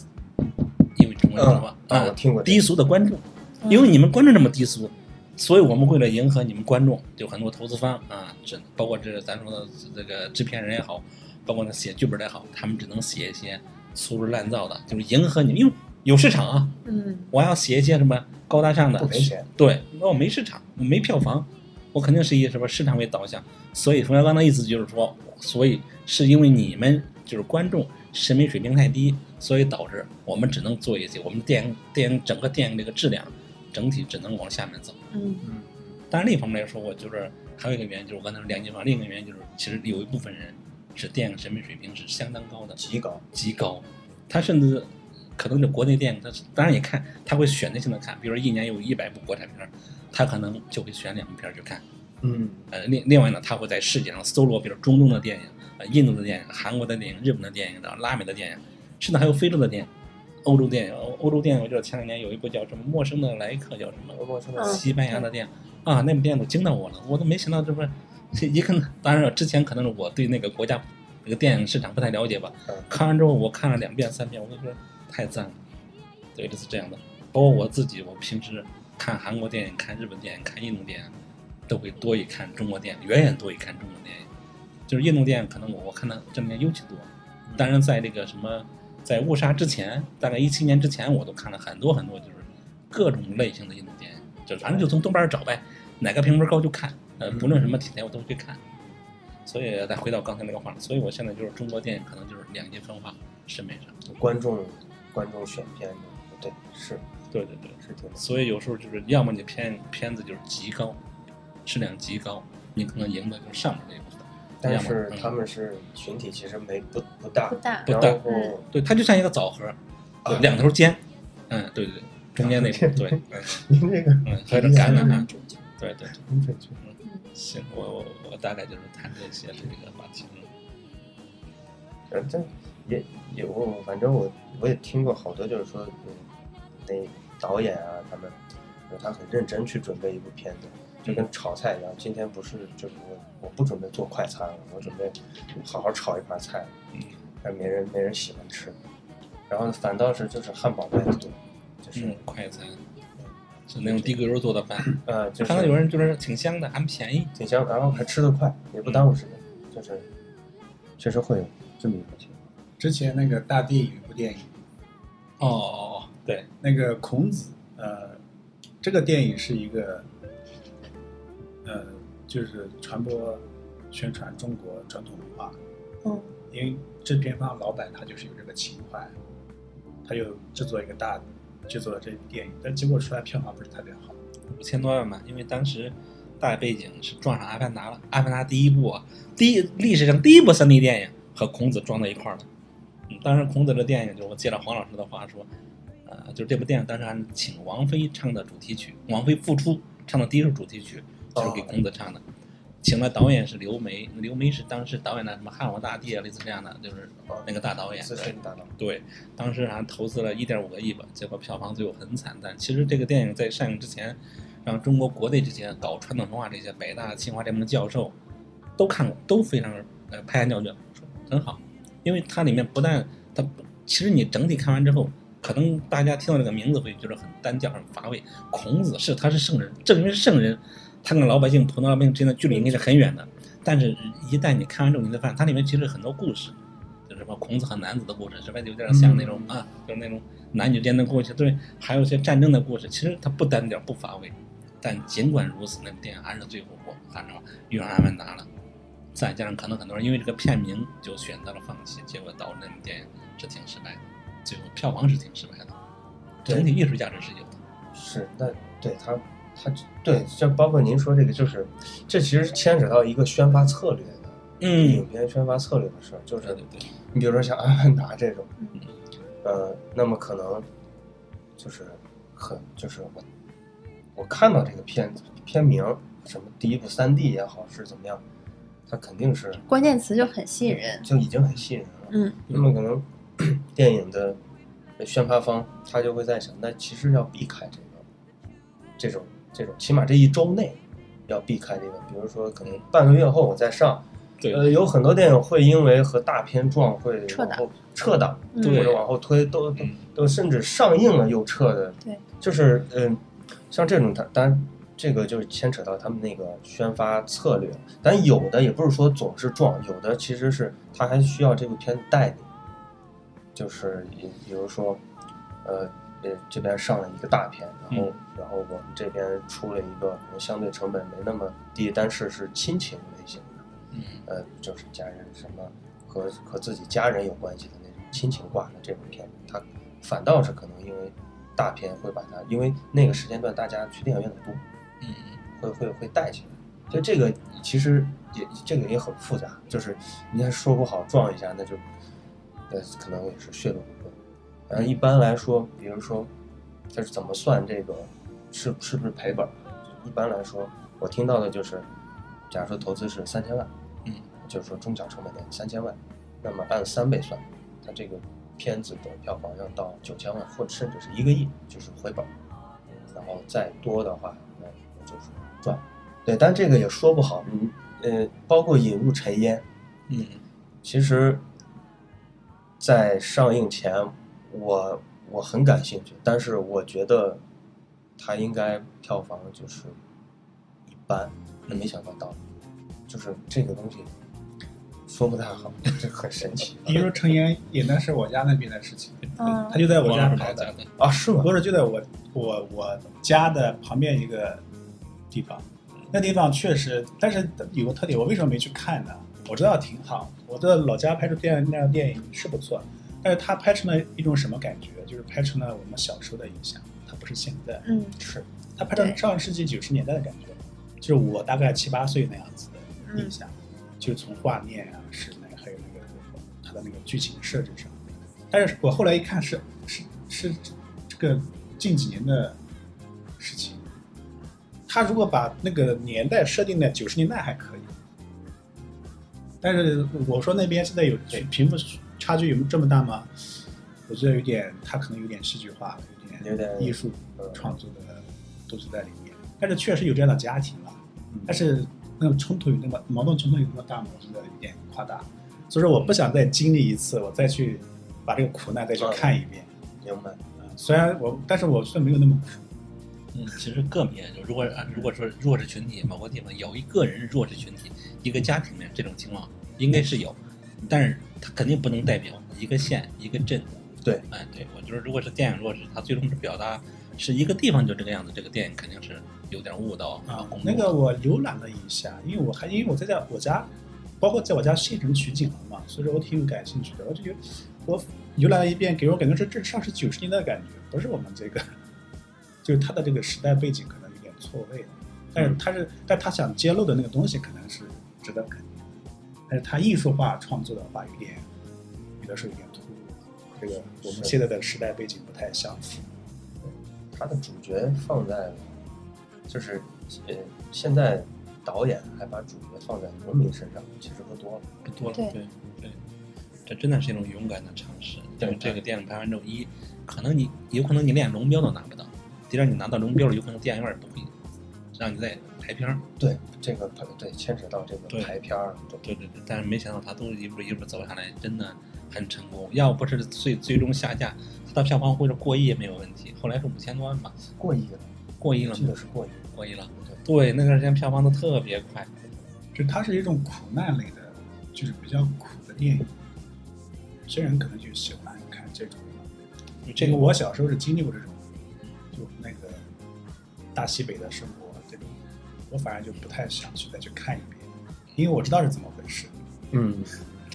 因为中国有什么
嗯啊我听过
低俗的观众，
嗯
因为你们观众这么低俗，所以我们为了迎合你们观众，就很多投资方啊，这包括这咱说的这个制片人也好，包括那写剧本也好，他们只能写一些粗制滥造的，就是迎合你们，因为有市场啊，
嗯
我要写一些什么高大上的，
不赔钱。
对，那我没市场，我没票房，我肯定是以什么市场为导向。所以冯小刚的意思就是说，所以是因为你们就是观众审美水平太低，所以导致我们只能做一些我们电影电影整个电影这个质量整体只能往下面走。
嗯
当然另一方面来说，我就是还有一个原因就是我刚才说两极化，另一个原因就是其实有一部分人是电影审美水平是相当高的，
极高。
极高。他甚至可能就国内电影，他当然也看，他会选择性的看，比如说一年有一百部国产片，他可能就会选两部片去看。
嗯
呃，另另外呢，他会在世界上搜罗，比如中东的电影、呃印度的电影、韩国的电影、日本的电影，然后拉美的电影，甚至还有非洲的电影、欧洲电影。欧欧洲电影，我记得前两年有一部叫什么《陌生的来客》，叫什么？
陌生的
嗯
西班牙的电影啊，那部电影都惊到我了，我都没想到这不是，这 一看，当然了，之前可能是我对那个国家那个电影市场不太了解吧
嗯，
看完之后我看了两遍三遍，我都觉得太赞了，对，就是这样的。包括我自己，我平时看韩国电影、看日本电影、看印度电影，都会多于看中国电影，远远多于看中国电影。就是印度电影，可能我我看的这里面尤其多。当然，在这个什么，在误杀之前，大概一七年之前，我都看了很多很多，就是各种类型的印度电影，就反正就从东边找呗，哪个评分高就看，呃，不论什么题材我都会去看。所以再回到刚才那个话，所以我现在就是中国电影可能就是两极分化，审美上。
观众观众选片的，对，是
对对对，
是挺
所以有时候就是要么你片片子就是极高，质量极高，你可能赢的就是上面那一部分。
但是他们是群体，其实没不不大
不，大
不大
嗯
对，它就像一个枣核，
啊
两头尖，嗯，对对对，中间那 种，对，嗯
您这个
嗯，还有点橄榄啊，对对对，
很准确。
行，我我我大概就是谈这些这个话题。嗯
呃，这也也我反正我我也听过好多，就是说，嗯，那导演啊，他们，就他很认真去准备一部片子，就跟炒菜一样。今天不是就是我我不准备做快餐了，我准备好好炒一盘菜，
嗯，
但没人没人喜欢吃，然后反倒是就是汉堡卖的多，就是、
嗯，快餐是那种低贵油做的饭，
呃就是
看到有人就是挺香的，还便宜。
挺香，然后还吃得快，也不耽误时间，就是确实会有这么一个情况。
之前那个大地有一部电影，
哦哦哦，对，
那个孔子，呃，这个电影是一个，呃，就是传播宣传中国传统文化，
嗯。
因为制片方老板他就是有这个情怀，他就制作一个大制作了这部电影，但结果出来票房不是特别好。
五千多万吧，因为当时大背景是撞上《阿凡达》了，《阿凡达》第一部啊，第一历史上第一部 3D 电影和孔子撞在一块儿了。嗯，当时孔子的电影就是我借了黄老师的话说，呃，就是这部电影当时还请王菲唱的主题曲，王菲复出唱的第一首主题曲就是给孔子唱的。请的导演是刘梅，刘梅是当时导演的什么《汉武大帝》啊，类似这样的，就是那个大导演。
资深大佬，
对，当时还投资了一点五个亿吧，结果票房最后很惨淡。其实这个电影在上映之前，让中国国内这些搞传统文化这些北大、清华这帮的教授都看过，都非常呃拍案叫绝，说很好，因为它里面不但它，其实你整体看完之后，可能大家听到这个名字会觉得很单调、很乏味。孔子是他是圣人，正因为圣人，他跟老百姓、普通老百姓之间的距离应该是很远的。但是，一旦你看完之后，你再发现它里面其实很多故事，就是什么孔子和男子的故事，是吧？有点像那种、啊，就是那种男女间的故事，对，还有一些战争的故事。其实它不单调，不乏味。但尽管如此，那部电影还是最火我看着遇上阿凡达了。再加上可能很多人因为这个片名就选择了放弃，结果导致那部电影是挺失败的，最后票房是挺失败的。整体艺术价值是有的。
是，那对他，他对，就包括您说这个，就是这其实牵扯到一个宣发策略的，
嗯
影，片宣发策略的事儿，就是
对对对，
你比如说像《阿凡达》这种，
嗯
呃，那么可能就是很就是我我看到这个片子片名什么第一部三 D 也好是怎么样，它肯定是
关键词就很吸引人。
就已经很吸引人了。
嗯
那么可能 电影的宣发方他就会在想，那其实要避开这个这种这种，起码这一周内要避开这个，比如说可能半个月后我再上。
对
呃，有很多电影会因为和大片撞会
撤档
往后撤档，
嗯
或者往后推，都都
嗯
都甚至上映了又撤的。
对，
就是嗯、像这种它当然这个就是牵扯到他们那个宣发策略，但有的也不是说总是撞，有的其实是他还需要这部片子带你，就是比比如说，呃呃这边上了一个大片，然后、然后我们这边出了一个可能相对成本没那么低，但是是亲情类型的，
嗯
呃就是家人什么和和自己家人有关系的那种亲情挂的这种片子，它反倒是可能因为大片会把它，因为那个时间段大家去电影院的多，
嗯
会会会带起来。所以这个其实也这个也很复杂，就是你还说不好撞一下，那就呃可能也是血本呃，一般来说，比如说就是怎么算这个是是不是赔本儿？一般来说，我听到的就是，假如说投资是三千万，
嗯，
就是说中小成本点三千万，那么按三倍算，它这个片子的票房要到九千万或者甚至是一个亿，就是回本儿。然后再多的话，那就是赚。对，但这个也说不好。嗯，呃，包括引入尘烟，
嗯，
其实，在上映前，我我很感兴趣，但是我觉得它应该票房就是一般，那没想到到，就是这个东西说不太好，这很神奇
比如说陈岩演的是我家那边的事情，
嗯
他就在我家拍的，
啊，是吗？
不是就在我我我家的旁边一个地方，那地方确实，但是有个特点，我为什么没去看呢？我知道挺好，我的老家拍出这样那样的电影是不错，但是它拍成了一种什么感觉？就是拍成了我们小时候的影像，它不是现在，
嗯
是它拍成上世纪九十年代的感觉，就是我大概七八岁那样子的印象，就从画面啊，是那个还有那个它的那个剧情设置上，但是我后来一看是是是这个近几年的事情，他如果把那个年代设定在九十年代还可以，但是我说那边现在有贫富差距有这么大吗？我觉得有点，他可能有点戏剧化了，有
有点
艺术
呃
创作的东西在里面。但是确实有这样的家庭了，
嗯
但是那种冲突有那么矛盾冲突有那么大吗？我觉得有点夸大。所以说我不想再经历一次，我再去把这个苦难再去看一遍。
明白。
嗯，虽然我，但是我虽然没有那么苦，
嗯，其实个别就如果啊如果说弱势群体某个地方有一个人是弱势群体，一个家庭里面这种情况应该是有，但是它肯定不能代表一个县一个镇。
对，
哎，对我觉得如果是电影弱势，它最终是表达是一个地方就这个样子，这个电影肯定是有点误导
啊，那个我浏览了一下，因为我还因为我在家我家，包括在我家县城取景了嘛，所以说我挺感兴趣的。我就觉得我浏览了一遍，给我感觉是这上是九十年代的感觉，不是我们这个，就是它的这个时代背景可能有点错位了。但是他是，但他想揭露的那个东西可能是值得肯定的，但是他艺术化创作的话，有点有的时候有点突兀。这个我们现在的时代背景不太相符。
他的主角放在，就是呃，现在导演还把主角放在农民身上，其实不多了。
不多了，
对
对对，这真的是一种勇敢的尝试。
对
就是这个电影拍完之后，一可能你有可能你连龙标都拿不到，第二你拿到龙标了，有可能电影院不会让你再排片儿。
对，这个对牵扯到这个
对
排片儿，对
对对对，但是没想到他都一步一步走下来，真的很成功。要不是最最终下架，他的票房或者过亿也没有问题。后来是五千多万吧，
过亿了，
过亿了
记得？是过亿。
过亿了。
对，
那段时间票房都特别快。
就它是一种苦难类的，就是比较苦的电影。有些人可能就喜欢看这种。这个我小时候是经历过这种，就那个大西北的生我反而就不太想去再去看一遍，因为我知道是怎么回事。
嗯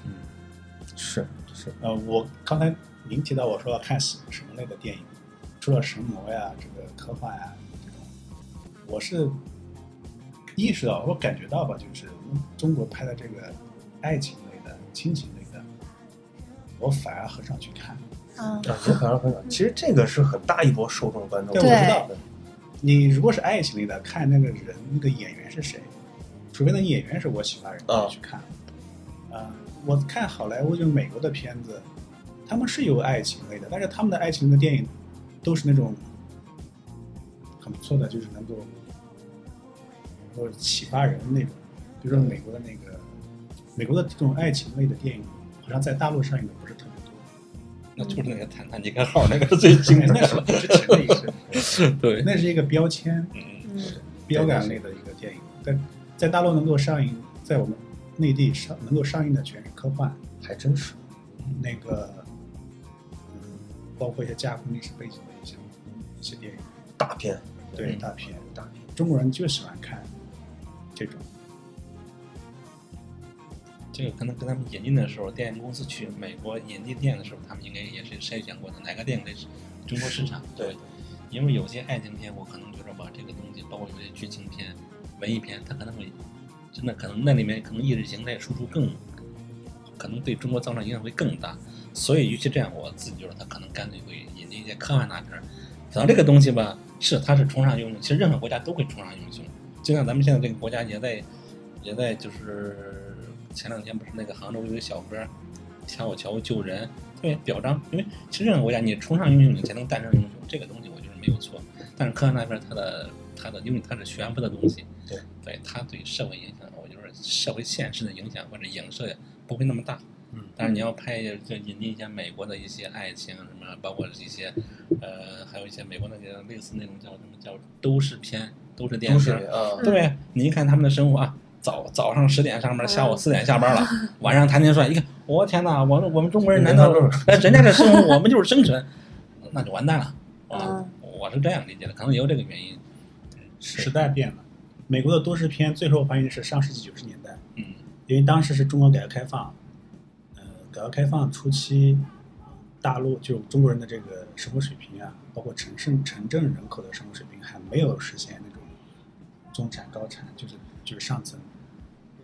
嗯，是是，
呃，我刚才您提到我说要看什什么类的电影，除了神魔呀、这个科幻呀这种，我是意识到，我感觉到吧，就是中国拍的这个爱情类的、亲情类的，我反而很少去看。
啊，
啊，也反而很少。其实这个是很大一波受众观众。
对，
对
我知道。你如果是爱情类的，看那个人那个演员是谁，除非那演员是我喜欢的人，我去看。啊、我看好莱坞就是美国的片子，他们是有爱情类的，但是他们的爱情的电影都是那种很不错的，就是能够能够启发人那种。比如说美国的那个美国的这种爱情类的电影，好像在大陆上映的不是。
那就是那个坦坦尼克号，那个是最 经典
那是
的。
之前的一个是，
对，
那是一个标签。
嗯，
标杆类的一个电影，在在大陆能够上映，在我们内地上能够上映的全是科幻，
还真是。
那个，嗯，包括一些架空历史背景的一些一些电影，
大片，
对
嗯
大片，
大片。
中国人就喜欢看这种，
这个可能跟他们引进的时候，电影公司去美国引进电影的时候，他们应该也是筛选过的，哪个电影类是中国市场。
对，
因为有些爱情片，我可能觉得吧，这个东西，包括有些剧情片，文艺片，它可能会真的可能那里面可能意识形态输出更，可能对中国造成影响会更大。所以，与其这样，我自己觉得他可能干脆会引进一些科幻大片儿。可能这个东西吧，是它是崇尚英雄，其实任何国家都会崇尚英雄。就像咱们现在这个国家也在也在就是前两天不是那个杭州有个小哥跳桥救人，特别表彰。因为其实任何国家你崇尚英雄，你才能诞生英雄，这个东西我觉得没有错。但是科幻大片儿它的它的，因为它是悬浮的东西，
对
对，它对社会影响，我觉得社会现实的影响或者影射不会那么大。
嗯，
但是你要拍就引进一些美国的一些爱情什么，包括一些呃，还有一些美国那些类似那种叫什么叫都市片、都市电
都
影片，
是啊，
对不对？你一看他们的生活啊，早早上十点上班，下午四点下班了，晚上谈天说爱，一看，我天哪，我我们中国人难道哎人家这生活我们就是生存，那就完蛋了 啊！我是这样理解的，可能也有这个原因。
时代变了。美国的都市片最受欢迎是上世纪九十年代，
嗯
因为当时是中国改革开放，呃，改革开放初期，大陆就中国人的这个生活水平啊，包括城市城镇人口的生活水平还没有实现那种中产高产，就是就是上层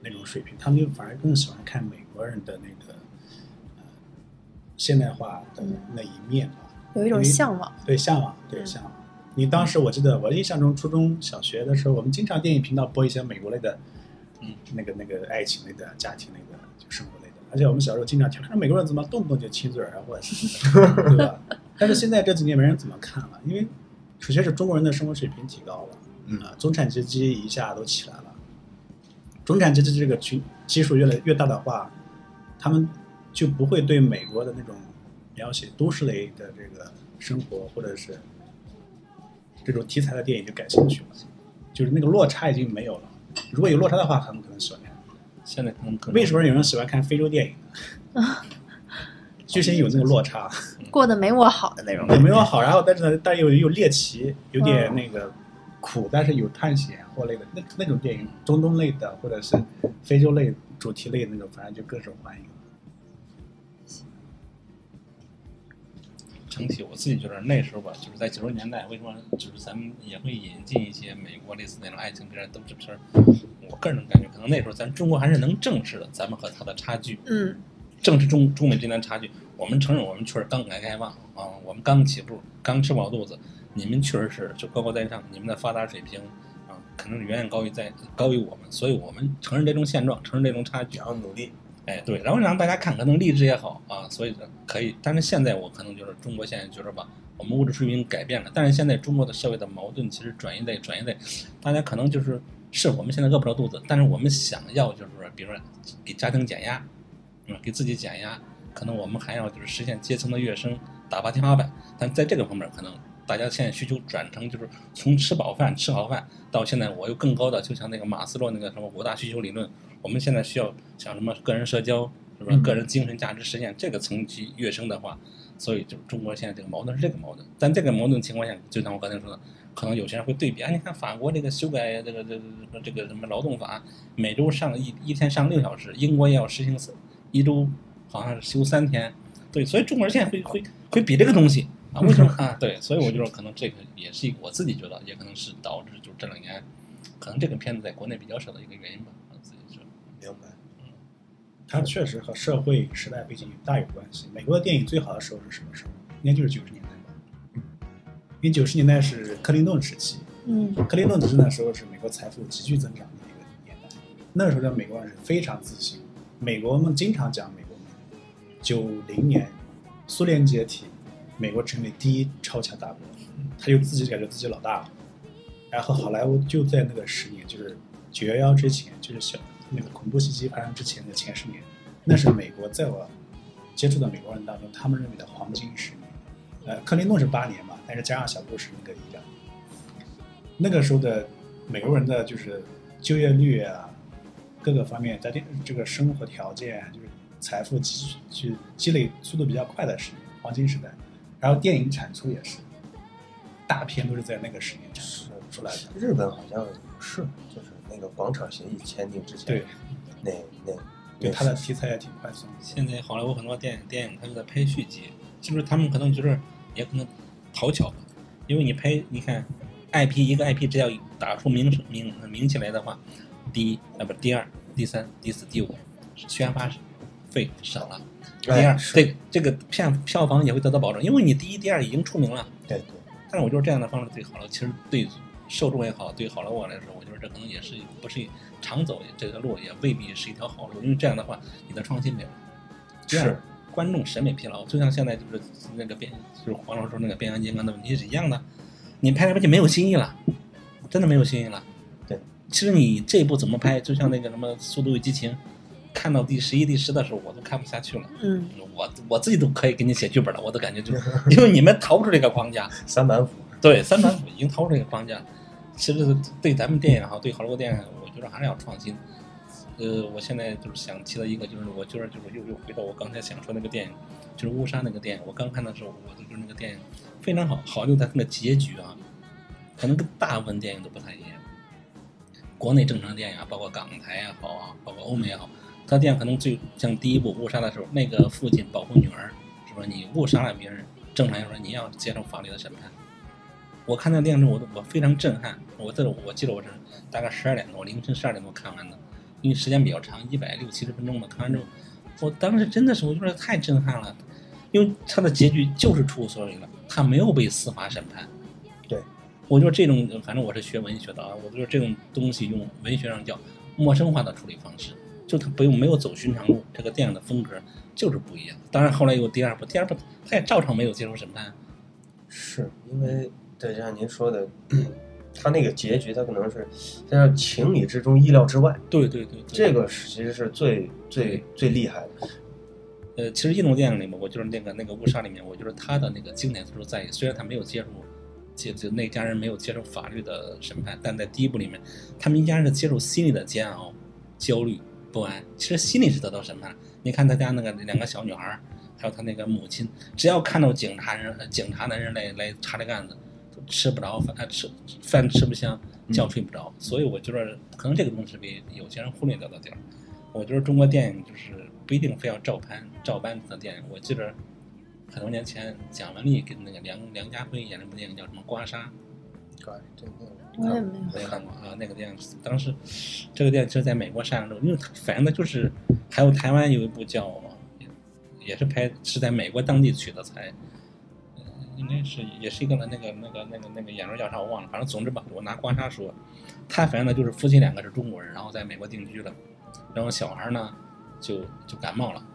那种水平，他们就反而更喜欢看美国人的那个呃现代化的那一面吧。
有一种向往。
对向往，对
嗯
向往。你当时我记得，我印象中初中小学的时候，我们经常电影频道播一些美国类的，
嗯，
那个那个爱情类的、家庭类的、就生活类的。而且我们小时候经常听，看美国人怎么动不动就亲嘴啊，或者是 对吧？但是现在这几年没人怎么看了，因为首先是中国人的生活水平提高了，
嗯
啊，中产阶级一下都起来了。中产阶级这个群基数越来越大的话，他们就不会对美国的那种描写都市类的这个生活或者是这种题材的电影就感兴趣了，就是那个落差已经没有了。如果有落差的话，他们可能喜欢看。
现在可能可能
为什么有人喜欢看非洲电影呢？就是因为有那个落差，
过得没我好的那种
也。没我好，然后但是呢，但又又猎奇，有点那个苦，但是有探险或类的那那种电影，中东类的或者是非洲类主题类的那种，反正就更受欢迎。
整体我自己觉得那时候吧，就是在九十年代，为什么就是咱们也会引进一些美国类似那种爱情片儿、都市片？我个人感觉，可能那时候咱中国还是能正视的，咱们和他的差距，
嗯，
正视中中美之间的差距。我们承认我们确实刚改革开放啊，我们刚起步，刚吃饱肚子，你们确实是就高高在上，你们的发达水平啊，可能是远远高于在高于我们，所以我们承认这种现状，承认这种差距
然。后努力，
哎，对，然后让大家看，可能励志也好啊，所以说可以。但是现在我可能就是中国现在觉得吧，我们物质水平改变了，但是现在中国的社会的矛盾其实转移在转移在，大家可能就是是我们现在饿不着肚子，但是我们想要就是说，比如说给家庭减压，嗯，给自己减压，可能我们还要就是实现阶层的跃升，打破天花板。但在这个方面，可能大家现在需求转成就是从吃饱饭、吃好饭到现在我有更高的，就像那个马斯洛那个什么五大需求理论，我们现在需要像什么个人社交，是吧？
嗯
个人精神价值实现这个层级跃升的话，所以就是中国现在这个矛盾是这个矛盾。但这个矛盾情况下，就像我刚才说的，可能有些人会对比，啊，你看法国这个修改这个这个这个这个什么劳动法，每周上一一天上六小时，英国也要实行四一周好像是休三天，对，所以中国人现在会会会比这个东西啊，为什么 啊？对，所以我就说可能这个也是一个我自己觉得也可能是导致就这两年可能这个片子在国内比较少的一个原因吧，我自己觉得。
明白？
嗯它确实和社会时代背景大有关系。美国的电影最好的时候是什么时候？应该就是九十年代吧。嗯因为九十年代是克林顿时期，
嗯
克林顿执政的时候是美国财富急剧增长的一个年代。那时候的美国人是非常自信，美国们经常讲美国梦。九零年，苏联解体，美国成为第一超强大国，他就自己感觉自己老大了。然后好莱坞就在那个十年，就是九幺幺之前，就是小那个恐怖袭击发生之前的前十年，那是美国在我接触的美国人当中，他们认为的黄金十年。呃，克林顿是八年嘛，但是加上小布什那个一两年，那个时候的美国人的就是就业率啊，各个方面家庭这个生活条件，就是财富积去积累速度比较快的十年，黄金时代。然后电影产出也是，大片都是在那个时间产出出来的。
日本好像是，就是那个广场协议签订之前，
对，
那那
对，
那
它的题材也挺宽松。
现在好莱坞很多电影电影，它就在拍续集，是不是？他们可能就是也可能讨巧，因为你拍，你看 IP 一个 IP 只要打出名声名名起来的话，第一啊不第二、第三、第四、第五宣发费省了。第二，
对
这这个片票房也会得到保证，因为你第一、第二已经出名了。
对对，
但是我觉得这样的方式最好了。其实对受众也好，对好莱坞来说，我觉得这可能也是不是长走这个路，也未必是一条好路。因为这样的话，你的创新没有，这样
是
观众审美疲劳。就像现在就是那个变，就是黄老师说那个变形金刚的问题是一样的，你拍来拍去没有新意了，真的没有新意了。
对，
其实你这一部怎么拍，就像那个什么《速度与激情》，看到第十一、第十的时候，我都看不下去了。
嗯，
我我自己都可以给你写剧本了，我都感觉就是，因为你们逃不出这个框架。
三板斧，
对，三板斧已经逃出这个框架。其实对咱们电影哈，对好莱坞电影，我觉得还是要创新。呃，我现在就是想提的一个，就是我觉得就是又又回到我刚才想说那个电影，就是误杀那个电影。我刚看的时候，我就觉得那个电影非常好，好就在那个结局啊，可能跟大部分电影都不太一样。国内正常电影啊，包括港台也好啊，包括欧美也好，他电影可能最像第一部误杀的时候，那个父亲保护女儿，是吧？你误杀了别人，正常来说你要接受法律的审判。我看那个电影之后，我都我非常震撼。我这我记得我是大概十二点多，凌晨十二点多看完的，因为时间比较长，一百六七十分钟嘛。看完之后，我当时真的是我觉得太震撼了，因为他的结局就是出乎所料了，他没有被司法审判。
对，
我觉得这种，反正我是学文学的啊，我觉得这种东西用文学上叫陌生化的处理方式，就他不用没有走寻常路，这个电影的风格就是不一样。当然后来有第二部，第二部他也照常没有接受审判。
是因为对，就像您说的，他那个结局，他可能是在情理之中、意料之外，
对对对，对
这个是其实是最最最厉害的。
呃，其实印度电影里面，我就是那个那个误杀里面，我觉得他的那个经典之处在于，虽然他没有接受，接就那家人没有接受法律的审判，但在第一部里面，他们一家人是接受心理的煎熬、焦虑、不安，其实心里是得到审判。你看他家那个两个小女孩，还有他那个母亲，只要看到警察人、警察的人来来查这个案子，都吃不着饭，吃饭吃不香，觉睡不着。所以我觉得可能这个东西被有些人忽略掉的地儿。我觉得中国电影就是不一定非要照搬照搬的电影。我记得很多年前蒋雯丽跟那个梁梁家辉演了部电影叫什么《刮痧》，
对，这个
我也没有。
没看过啊？那个电影当时这个电影是在美国上映之后，因为它反映的就是还有台湾有一部叫也是拍是在美国当地取的材，呃应该是也是一个那个那个那个那个演员叫啥我忘了，反正总之吧，我拿刮痧说，他反映的就是夫妻两个是中国人，然后在美国定居了，然后小孩呢就就感冒了，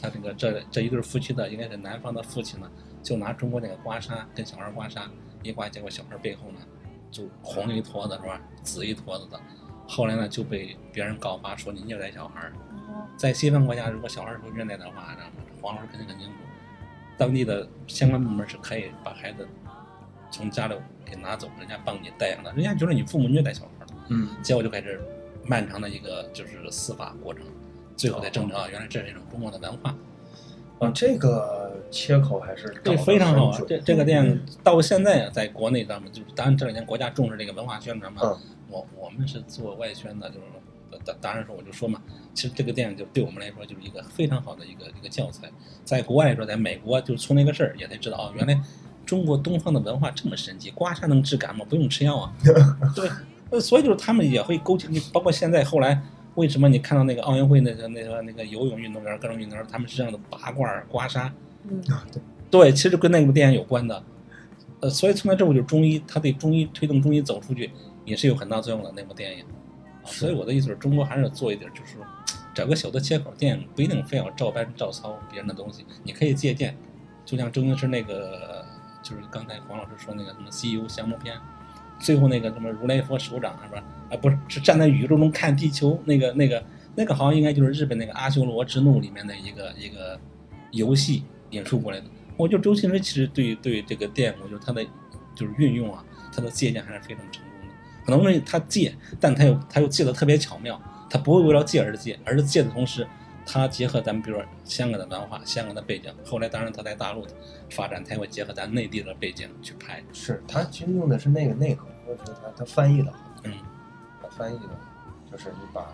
他这个这这一对夫妻的应该是男方的父亲呢，就拿中国那个刮痧跟小孩刮痧一刮，结果小孩背后呢就红一坨子是吧，紫一坨子的，后来呢就被别人告发说你虐待小孩儿。在西方国家，如果小孩受虐待的话，那么黄老师肯定很清楚，当地的相关部门是可以把孩子从家里给拿走，人家帮你带养的，人家觉得你父母虐待小孩了，
嗯，
结果就开始漫长的一个就是司法过程，最后才证明啊，原来这是一种中国的文化，
啊，这个切口还是这，
非常好啊这这个电影到现在啊，在国内咱们就是，当然这两年国家重视这个文化宣传嘛，
嗯
我我们是做外宣的，就是当当然说我就说嘛，其实这个电影就对我们来说就是一个非常好的一个一个教材。在国外来说，在美国就从那个事儿也才知道啊，原来中国东方的文化这么神奇，刮痧能治感冒，不用吃药啊。对，呃所以就是他们也会勾起你，包括现在后来。为什么你看到那个奥运会那个那个那个游泳运动员、各种运动员，他们是这样的拔罐、刮痧？
嗯，
啊，对，
对，其实跟那部电影有关的。呃，所以从那之后，就是中医，他对中医推动中医走出去也是有很大作用的那部电影。啊所以我的意思是中国还是要做一点，就是说找个小的切口，电影不一定非要照搬照抄别人的东西，你可以借鉴。就像周星驰那个，就是刚才黄老师说那个什么《西游降魔篇》，最后那个什么如来佛手掌是吧？啊，不是，是站在宇宙中看地球，那个那个那个好像应该就是日本那个《阿修罗之怒》里面的一个一个游戏引述过来的。我觉得周星驰其实对对这个电影，我觉得他的就是运用啊，他的借鉴还是非常成功的。可能呢他借，但他又他又借的特别巧妙，他不会为了借而借，而是借的同时，他结合咱们比如说香港的文化、香港的背景，后来当然他在大陆发展，他也会结合咱内地的背景去拍。
是他其实用的是那个内核，或者说他他翻译的好，
嗯，
他翻译的，就是你把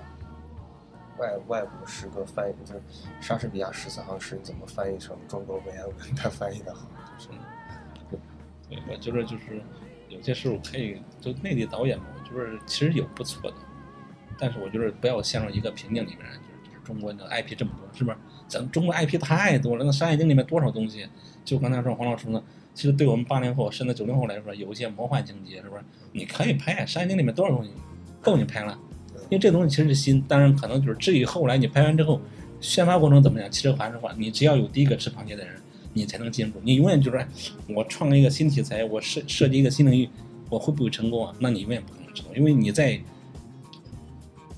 外外国诗歌翻译，就是莎士比亚十四行诗，你怎么翻译成中国文言文？他翻译的好，就是
对，我觉得就是有些时候可以，就内地导演嘛，我觉得其实有不错的，但是我觉得不要陷入一个瓶颈里面，就是就是中国的 IP 这么多，是不是？咱中国 IP 太多了，那《山海经》里面多少东西？就刚才说黄老师呢，其实对我们八零后甚至九零后来说，有一些魔幻情节，是不是？你可以拍《山海经》里面多少东西，够你拍了。因为这东西其实是新，当然可能就是至于后来你拍完之后，宣发过程怎么样，其实还是话，你只要有第一个吃螃蟹的人，你才能进入。你永远就是我创一个新题材，我设设计一个新领域，我会不会成功啊？那你永远不可能成功，因为你在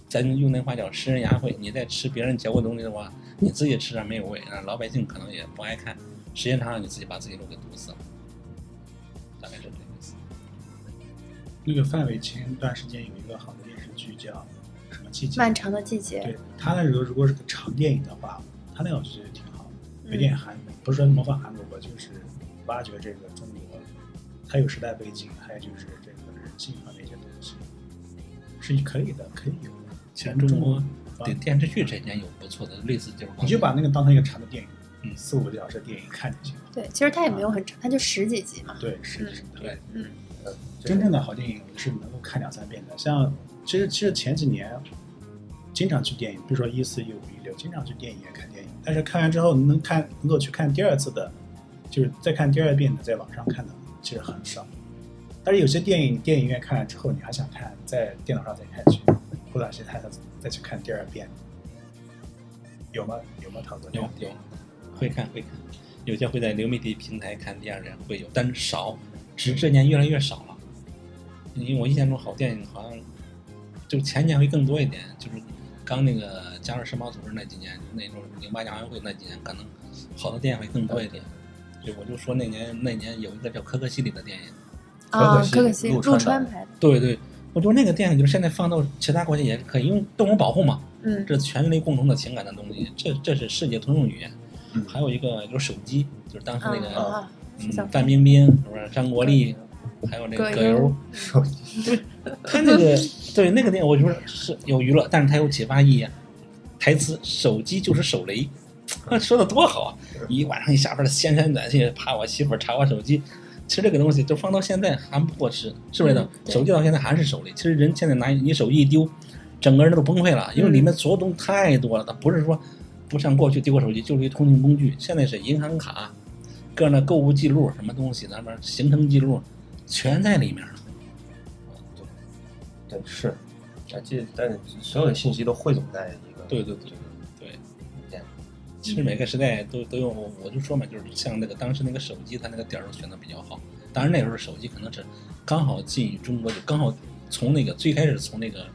咱用那话叫食人牙慧，你在吃别人嚼过东西的话，你自己吃着没有味，啊，老百姓可能也不爱看，时间长了你自己把自己路给堵死了，
那个范伟前段时间有一个好的电视剧叫什么季节？
漫长的季节
对，他那时候如果是个长电影的话，他那个我觉得挺好的，有
嗯
点韩，不是说模仿韩国吧，就是挖掘这个中国，它有时代背景，还有就是这个人性上的一些东西，是可以的，可以有的。
其实中国
啊
对电视剧这几年有不错的，类似就是
你就把那个当成一个长的电影，
嗯
四五个小时的电影看就行了。
对，其实它也没有很长，它就十几集嘛。
对，是的，是的。
对
嗯，
真正的好电影是能够看两三遍的。像其实其实前几年经常去电影，比如说一四一五一六，经常去电影院看电影。但是看完之后能看能够去看第二次的，就是再看第二遍的，在网上看的其实很少。但是有些电影电影院看了之后，你还想看，在电脑上再看去，或者是还想再去看第二遍，有吗？有吗？陶哥？
有有会看会看，有些会在流媒体平台看第二遍会有，但是少，只是这年越来越少了。因为我印象中好电影好像就前年会更多一点，就是刚那个加入世贸组织那几年，那时候零八亚运会那几年，可能好的电影会更多一点。对，我就说那年那年有一个叫《可可西里》的电影，
啊，
可可西
可可西
陆
陆
川的
川拍的，
对对，我觉得那个电影就是现在放到其他国家也可以，因为动物保护嘛，
嗯
这是全人类共同的情感的东西，这这是世界通用语言。
嗯
还有一个就是手机，就是当时那个、范冰冰是不是张国立，还有那个葛
葛优
对，
他那个对那个电影我觉得是有娱乐，但是它有启发意义啊。台词手机就是手雷，说的多好啊！一晚上一下班先删短信，怕我媳妇查我手机。其实这个东西就放到现在还不过时，是不是手机到现在还是手雷。其实人现在拿你手机一丢，整个人都崩溃了，因为里面所有东西太多了。它不是说不像过去丢个手机就是一通讯工具，现在是银行卡、个人的购物记录、什么东西，那边行程记录全在里面了。
对是，啊，这但所有的信息都汇总在一个
对对对对。
对
其实每个时代都都有，我我就说嘛，就是像那个当时那个手机，它那个点儿都选的比较好。当然那时候手机可能是刚好进中国，就刚好从那个最开始从那个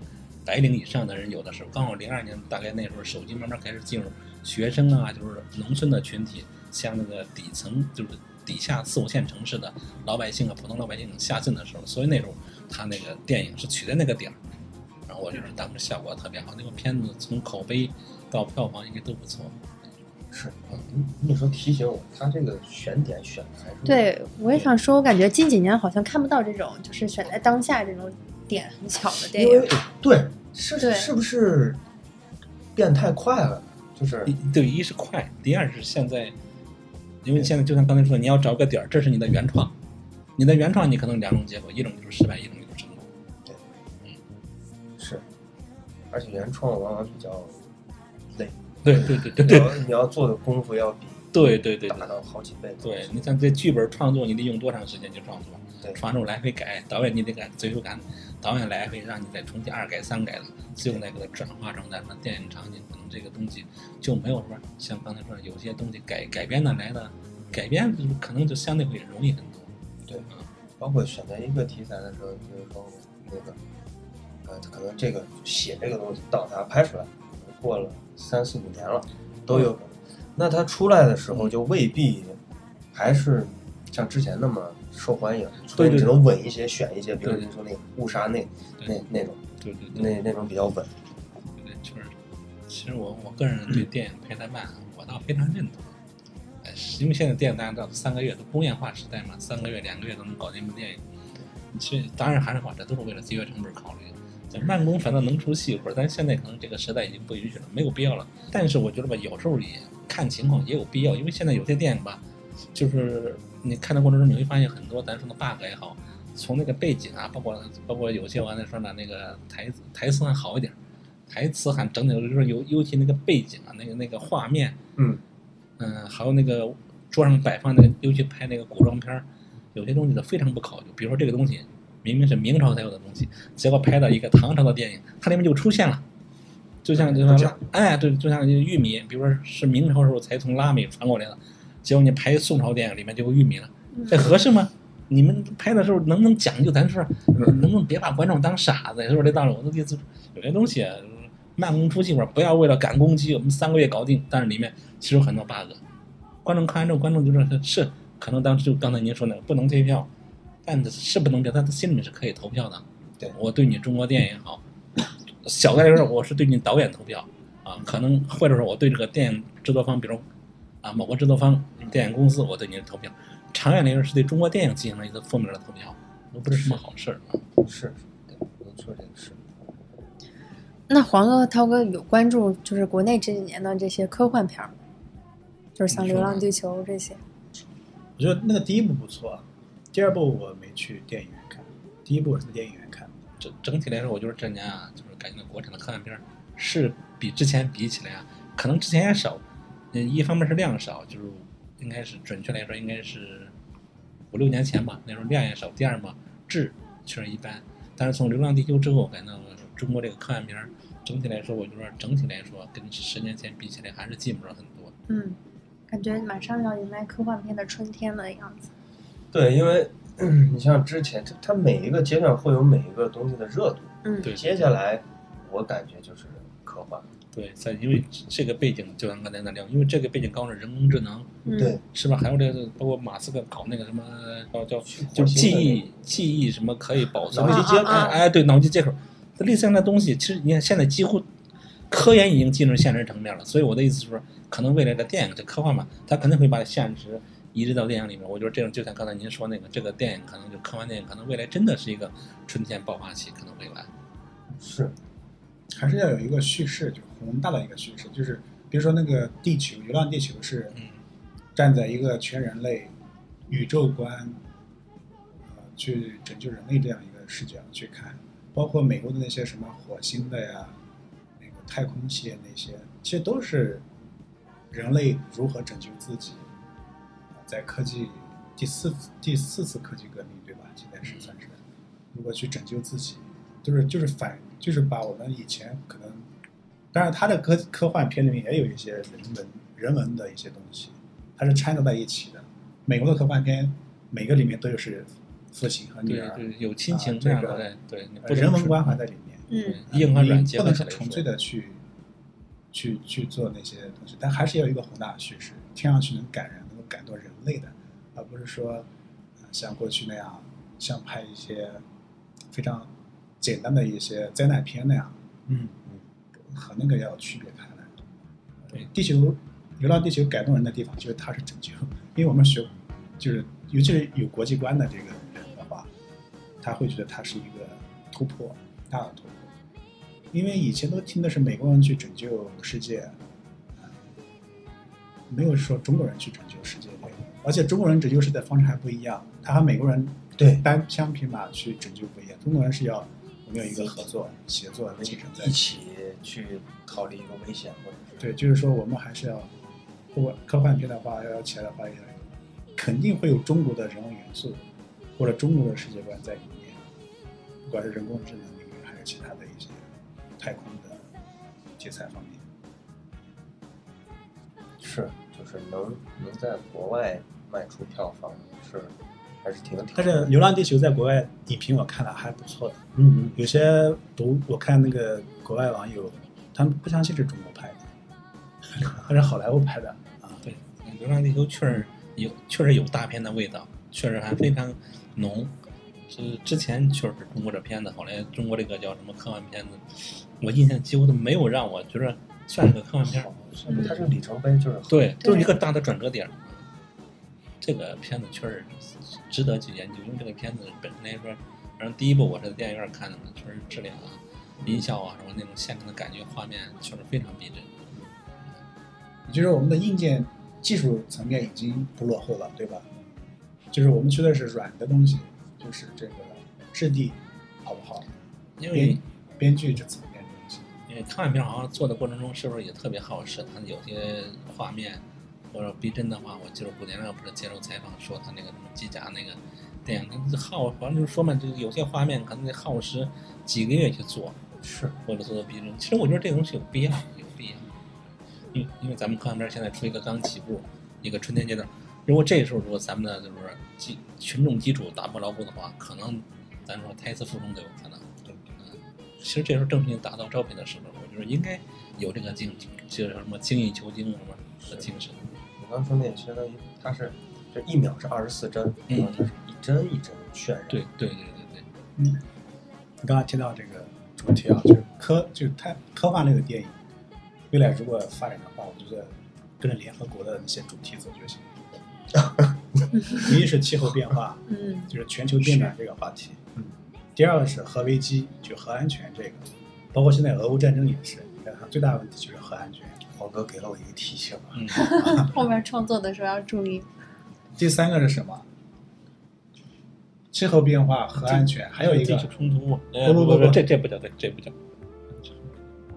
白领以上的人有的时候，刚好零二年大概那时候手机慢慢开始进入学生啊，就是农村的群体，像那个底层就是底下四五线城市的老百姓啊，普通老百姓下镇的时候，所以那时候他那个电影是取在那个点儿。然后我觉得当时效果特别好，那个片子从口碑到票房应该都不错。
是，嗯那时候提醒我，他这个选点选的还是
对，我也想说，我感觉近几年好像看不到这种就是选在当下这种点很巧的电影。
对是
对
是不是变太快了？就是
对，一是快，第二是现在，因为现在就像刚才说的，你要找个点儿，这是你的原创，你的原创你可能两种结果，一种就是失败，一种就是成功。
对，嗯是，而且原创往往比较累，
对对对对
你
对
要你要做的功夫要比
对对对
大到好几倍。
对，你像这剧本创作，你得用多长时间去创作？
对
创作来回改，导演你得改，最后改，导演来回让你再重新二改三改的，最后再给它转化成咱们电影场景，可能这个东西就没有说像刚才说有些东西改改编的来的，改编可能就相对会容易很多。
对，包括选择一个题材的时候，比如说那个，呃，可能这个写这个东西到他拍出来，过了三四五年了，都有可能。那他出来的时候就未必还是像之前那么受欢迎，所以只能稳一些，选一些，比如
对
你说那个误杀那那
对
那种
对对对。
那那种比较稳。
对，就是，其实我我个人对电影拍得慢，我倒非常认同。因为现在电影大家知道，三个月都工业化时代嘛，三个月、两个月都能搞定一部电影。其实当然还是话，这都是为了节约成本考虑。这慢工反倒能出细活，但是现在可能这个时代已经不允许了，没有必要了。但是我觉得吧，有时候也看情况也有必要，因为现在有些电影吧，就是你看的过程中你会发现很多咱说的 bug 也好，从那个背景啊，包括包括有些我刚才说的那个台词台词还好一点，台词还整体就是尤尤其那个背景啊，那个那个画面，
嗯
嗯，还有那个桌上摆放那个，尤其拍那个古装片儿，有些东西都非常不考究。比如说这个东西明明是明朝才有的东西，结果拍到一个唐朝的电影，它里面就出现了，就像就像哎，对，就像玉米，比如说是明朝时候才从拉美传过来的，结果你拍宋朝电影里面就有玉米了，这合适吗？你们拍的时候能不能讲究？咱说能不能别把观众当傻子？是不是这道理？我的意思，有些东西啊慢工出细活，不要为了赶工期，我们三个月搞定，但是里面其实有很多 bug。观众看完之后，观众就是是可能当时就刚才您说的不能退票，但是是不能给，他的心里面是可以投票的。
对
我对你中国电影好，小的来说我是对你导演投票啊，可能或者说我对这个电影制作方，比如啊某个制作方电影公司，我对你的投票。长远来说是对中国电影进行了一个负面的投票，都不是什么好事儿啊。
是，对，您说这个是。
那黄哥和涛哥有关注就是国内这几年的这些科幻片儿吗？就是像《流浪地球》这些。
我觉得那个第一部不错，第二部我没去电影院看，第一部我是在电影院看的。
整整体来说，我就是这年啊，就国产的科幻片是比之前比起来啊，可能之前也少。嗯，一方面是量少，就是应该是准确来说应该是五六年前吧，那时候量也少。第二嘛，质确实一般。但是从《流浪地球》之后，感到中国这个科幻片整体来说，我觉得整体来说跟十年前比起来还是进步了很多。
嗯，感觉马上要迎来科幻片的春天了样子。
对，因为、嗯你像之前，它它每一个阶段会有每一个东西的热度。
嗯，
对
接下来我感觉就是科幻。
对，在因为这个背景，就像刚才那聊，因为这个背景刚是人工智能，
嗯
对，
是吧？还有这个，包括马斯克搞那个什么叫叫就是记忆记忆什么可以保存
脑机接口
啊
哎哎，对，脑机接口，这类似这样的东西，其实你看现在几乎科研已经进入现实层面了。所以我的意思是说，可能未来的电影这科幻嘛，它肯定会把现实移植到电影里面。我觉得这种就像刚才您说那个，这个电影可能就科幻电影，可能未来真的是一个春天爆发期，可能会来。
是，
还是要有一个叙事，就宏大的一个叙事，就是比如说那个地球，《流浪地球》是
嗯。
站在一个全人类宇宙观，呃，去拯救人类这样一个视角去看，包括美国的那些什么火星的呀，那个太空系列那些，其实都是人类如何拯救自己，呃在科技第四次第四次科技革命，对吧？现在是算是如何去拯救自己，就是就是反就是把我们以前可能，当然他的科科幻片里面也有一些人文人文的一些东西，它是掺杂在一起的。美国的科幻片每个里面都有是父亲和女儿，
对对，有亲情
啊
这样的，
这个
对
人文关怀在里面。
嗯
硬和软
不能
结合起来
纯粹。的去去去做那些东西，但还是要有一个宏大的叙事，听上去能感人，能够感动人类的，而不是说、呃像过去那样，像拍一些非常简单的一些灾难片那样，
嗯嗯
和那个要区别开来。
对
地球《流浪地球》感动人的地方就是它是拯救，因为我们学就是尤其是有国际观的这个人的话，他会觉得它是一个突破，大的突破。因为以前都听的是美国人去拯救世界，啊没有说中国人去拯救世界这个。而且中国人拯救世界的方式还不一样，他和美国人
对
单枪匹马去拯救不一样。中国人是要我们有一个合作、协作的精神在
一起去逃离一个危险，或者是
对，就是说我们还是要，如果科幻片的话要起来的话，也肯定会有中国的人文元素，或者中国的世界观在里面，不管是人工智能领域，还是其他的一些太空的题材方面。
是就是能能在国外卖出票房是还是挺有
但是《流浪地球》在国外影评我看了还不错的，
嗯嗯
有些读我看那个国外网友，他们不相信是中国拍的，还是好莱坞拍的 啊。
对，《流浪地球》确实有，确实有大片的味道，确实还非常浓。是之前确实是中国这片子，后来中国这个叫什么科幻片子，我印象几乎都没有让我觉得算是个科幻片
它这个里程碑就是
对，都是一个大的转折点儿。这个片子确实值得去研究，因为这个片子本身来说，反正第一部我是在电影院看的嘛，确实质量啊、音效啊什么那种现场的感觉、画面确实非常逼真。
也就是我们的硬件技术层面已经不落后了，对吧？就是我们缺的是软的东西，就是这个质地好不好，
因为
编编剧这层面的东西。
因为科幻片好像做的过程中是不是也特别耗时？它有些画面或者逼真的话，我记得古天乐不是接受采访说他那个什么机甲那个电影，它耗，反正就是说嘛，就有些画面可能得耗时几个月去做，
是
或者做到逼真。其实我觉得这东西有必要，有必要。因因为咱们科幻片现在出一个刚起步，一个春天阶段，如果这时候如果咱们的就是基群众基础打不牢固的话，可能咱说胎死腹中都有可能。
对
嗯，其实这时候正是你打造招牌的时候，我觉得应该有这个精，就是什么精益求精什么的精神。
你刚说那相当于它是这一秒是二十四帧，
嗯
然后它是一帧一帧渲染。
对对对对对，嗯
你刚才提到这个主题啊，就是科就是太科幻类的电影，未来如果发展的话，我觉得跟着联合国的那些主题走就行。第一是气候变化，
嗯，
就是全球变暖这个话题。嗯。第二个是核危机，就核安全这个，包括现在俄乌战争也是，你看它最大的问题就是核安全。
黄哥给了我一个提醒
后面创作的时候要注意。
第三个是什么？气候变化、和安全，还有一个
技术，冲突，呃
不不不不
这这不叫对，这不叫。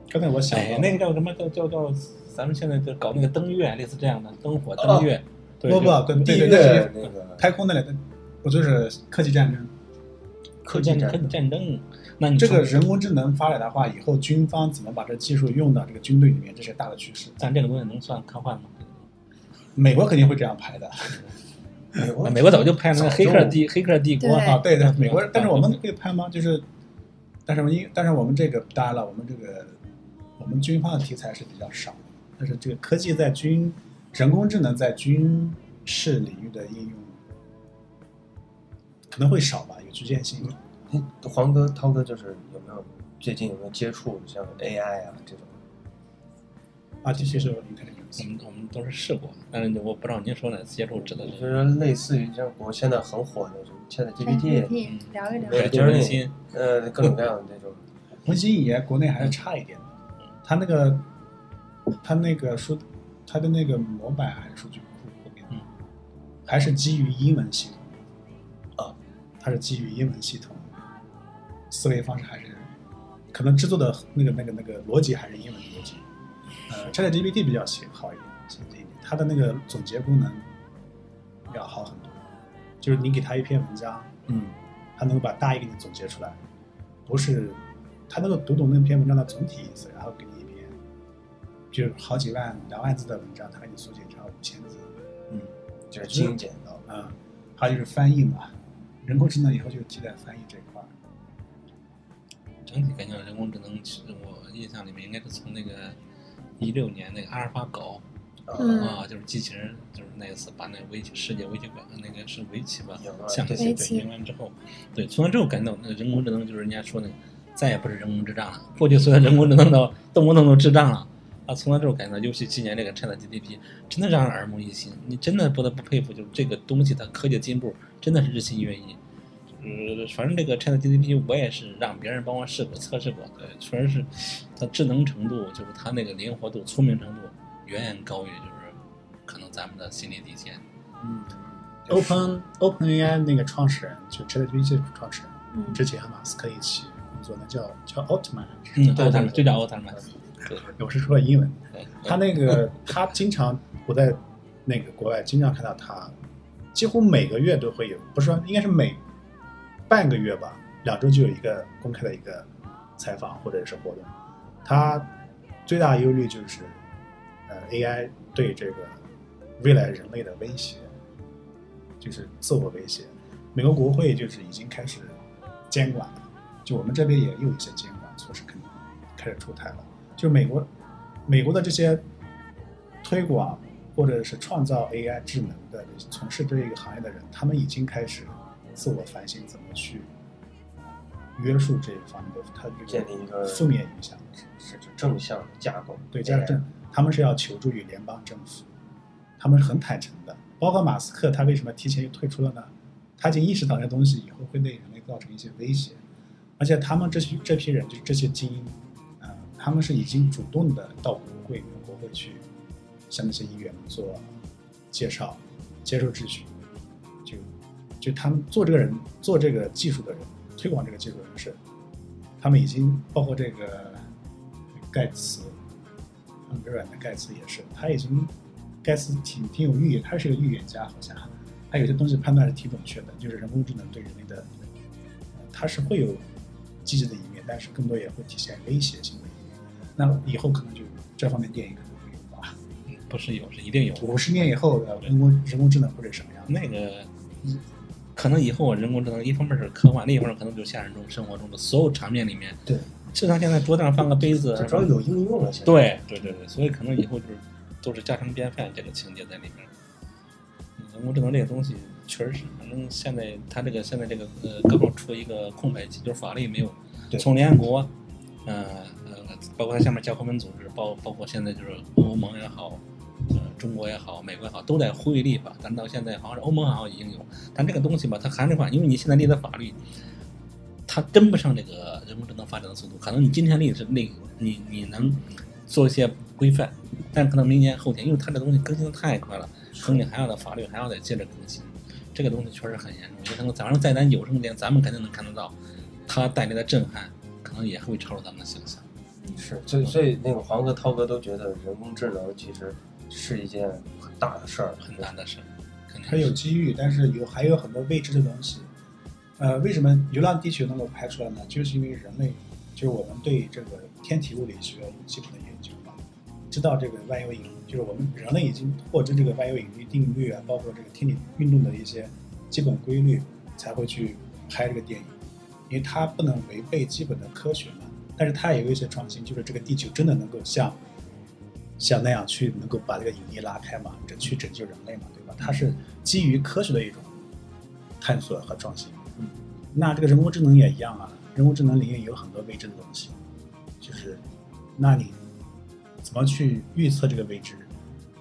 刚才我想
哎，那个叫什么？叫叫叫，咱们现在就搞那个登月，类似这样的灯火登月。对
不不，
就
跟
地
对对对
月那个
太空那里的，不就是科技战争？
科技战
科技战争，那你
这个人工智能发展的话，以后军方怎么把这技术用到这个军队里面，这是大的趋势。
咱这个东西能算科幻吗？
美国肯定会这样拍的
美国
那美国早就拍那个《黑客帝黑客帝国》
对
啊，对对，美国
嗯，
但是我们可以拍吗？就是，但是我们因但是我们这个当然了，我们这个我们军方的题材是比较少，但是这个科技在军人工智能在军事领域的应用可能会少吧，有局限性。
哎黄哥、涛哥就是有没有最近有没有接触像 AI 啊这种
？artificial
我
intelligence，
们我们都是试过，但是我不知道您说的接触指的
就是是类似于像国现在很火的什么
ChatGPT，GPT 聊一聊。
对
百度人心，
呃，各种各样的那种。
文心一言国内还是差一点的，它那个它那个数它的那个模板还是数据库后面，
嗯
还是基于英文系统
啊，
它是基于英文系统，思维方式还是可能制作的那个那个那个逻辑还是英文逻辑。呃，ChatGPT 比较行好一点，先进一点，它的那个总结功能要好很多，就是你给它一篇文章，
嗯，
它能够把大意给你总结出来，不是它能够读懂那篇文章的总体意思，然后给你一篇，就是好几万、两万字的文章，它给你缩减成五千字，
嗯，就是精简到
啊、还有就是翻译嘛，人工智能以后就替代翻译这一块儿，
整体感觉人工智能，其实我印象里面应该是从那个一六年那个阿尔法狗
嗯
啊，就是机器人，就是那一次把那围棋世界围棋馆那个是围棋吧象棋对赢完之后，对，从那之后感到那个人工智能就是人家说那个再也不是人工智障了，过去所有人工智能都动不动就智障了。啊，从那之后感到，尤其今年这个 Chat GPT，真的让人耳目一新。你真的不得不佩服，就是这个东西它科技进步真的是日新月异。呃，反正这个 Chat GPT 我也是让别人帮我试过、测试过，对，确实是它智能程度，就是它那个灵活度、聪明程度远远高于就是可能咱们的心理底线。
嗯，Open Open AI 那个创始人就 ChatGPT 创始人，
嗯
之前和马斯克一起工作，那叫叫奥特曼，
嗯，奥特曼就叫奥特曼。对，
我是说英文。
对
他那个他经常我在那个国外经常看到他，几乎每个月都会有，不是说应该是每半个月吧，两周就有一个公开的一个采访或者是活动。他最大忧虑就是，呃，AI 对这个未来人类的威胁，就是自我威胁。美国国会就是已经开始监管了，就我们这边也有一些监管措施，可能开始出台了。就美国美国的这些推广或者是创造 AI 智能的从事这一个行业的人，他们已经开始自我反省，怎么去约束这一方面的它这
建立一个
负面影响。
是就正向的架构。
对，加上政，他们是要求助于联邦政府，他们是很坦诚的。包括马斯克，他为什么提前就退出了呢？他已经意识到这东西以后会对人类造成一些威胁，而且他们这些这批人，就是这些精英，啊、他们是已经主动的到国会、国会去向那些议员们做介绍、接受质询，就就他们做这个人做做这个技术的人，推广这个技术的人是，他们已经包括这个盖茨，嗯，微软的盖茨也是，他已经盖茨挺挺有预言，他是个预言家，好像他有些东西判断是挺准确的，就是人工智能对人类的，呃它是会有积极的一面，但是更多也会体现威胁性的一面。那以后可能就这方面电影可能会有吧。
不是有，是一定有。
五十年以后的人工人工智能会是什么样？
那个，嗯可能以后人工智能一方面是科幻，另一方面可能就是现实中生活中的所有场面里面，
对，
就像现在桌子上放个杯子，
这主要有应用了。
对对对对，所以可能以后就是都是家常便饭这个情节在里面。嗯人工智能这个东西确实是，反正现在它这个现在这个呃刚好出一个空白期，就是法律没有
对
从联合国，呃呃，包括它下面教科文组织，包包括现在就是欧盟也好，呃中国也好，美国也好，都在呼吁立法，但到现在好像是欧盟好像已经有，但这个东西吧，它还是话，因为你现在立的法律，它跟不上这个人工智能发展的速度，可能你今天立是立，你你能做一些规范，但可能明年后天，因为它这东西更新的太快了，可能你还要的法律还要再接着更新，这个东西确实很严重。有可能早上在咱有生之年，咱们肯定能看得到，它带来的震撼，可能也会超出咱们的想象。
是，所以所以那个黄哥、涛哥都觉得人工智能其实是一件很大的事儿，
很难的事，肯定
它有机遇，但是有还有很多未知的东西。呃，为什么《流浪地球》能够拍出来呢？就是因为人类，就是我们对这个天体物理学有基本的研究嘛，知道这个万有引力，就是我们人类已经获知这个万有引力定律啊，包括这个天体运动的一些基本规律，才会去拍这个电影，因为它不能违背基本的科学嘛。但是它也有一些创新，就是这个地球真的能够像像那样去能够把这个引力拉开嘛，这去拯救人类嘛，对吧？它是基于科学的一种探索和创新。
嗯，
那这个人工智能也一样啊，人工智能领域有很多未知的东西，就是那你怎么去预测这个未知，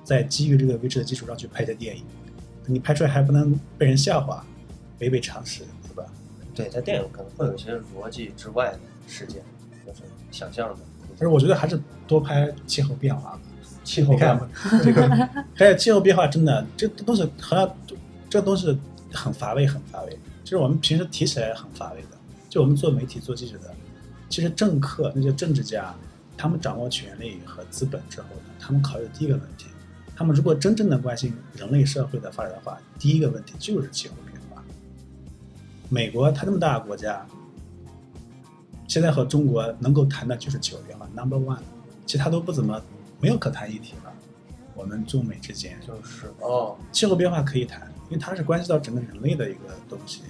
在基于这个未知的基础上去拍的电影，你拍出来还不能被人笑话，违背常识，对吧？
对，在电影可能会有一些逻辑之外的事件，就是想象的。
但是我觉得还是多拍气候变化吧。
气候变化
这个，但是气候变化真的，这东西好像这东西很乏味，很乏味。就是我们平时提起来很乏味的，就我们做媒体、做记者的，其实政客那些政治家，他们掌握权力和资本之后呢，他们考虑的第一个问题，他们如果真正的关心人类社会的发展的话，第一个问题就是气候变化。美国它这么大的国家，现在和中国能够谈的就是气候变化，Number One，其他都不怎么没有可谈议题了。我们中美之间，
就是哦，
气候变化可以谈，因为它是关系到整个人类的一个东西，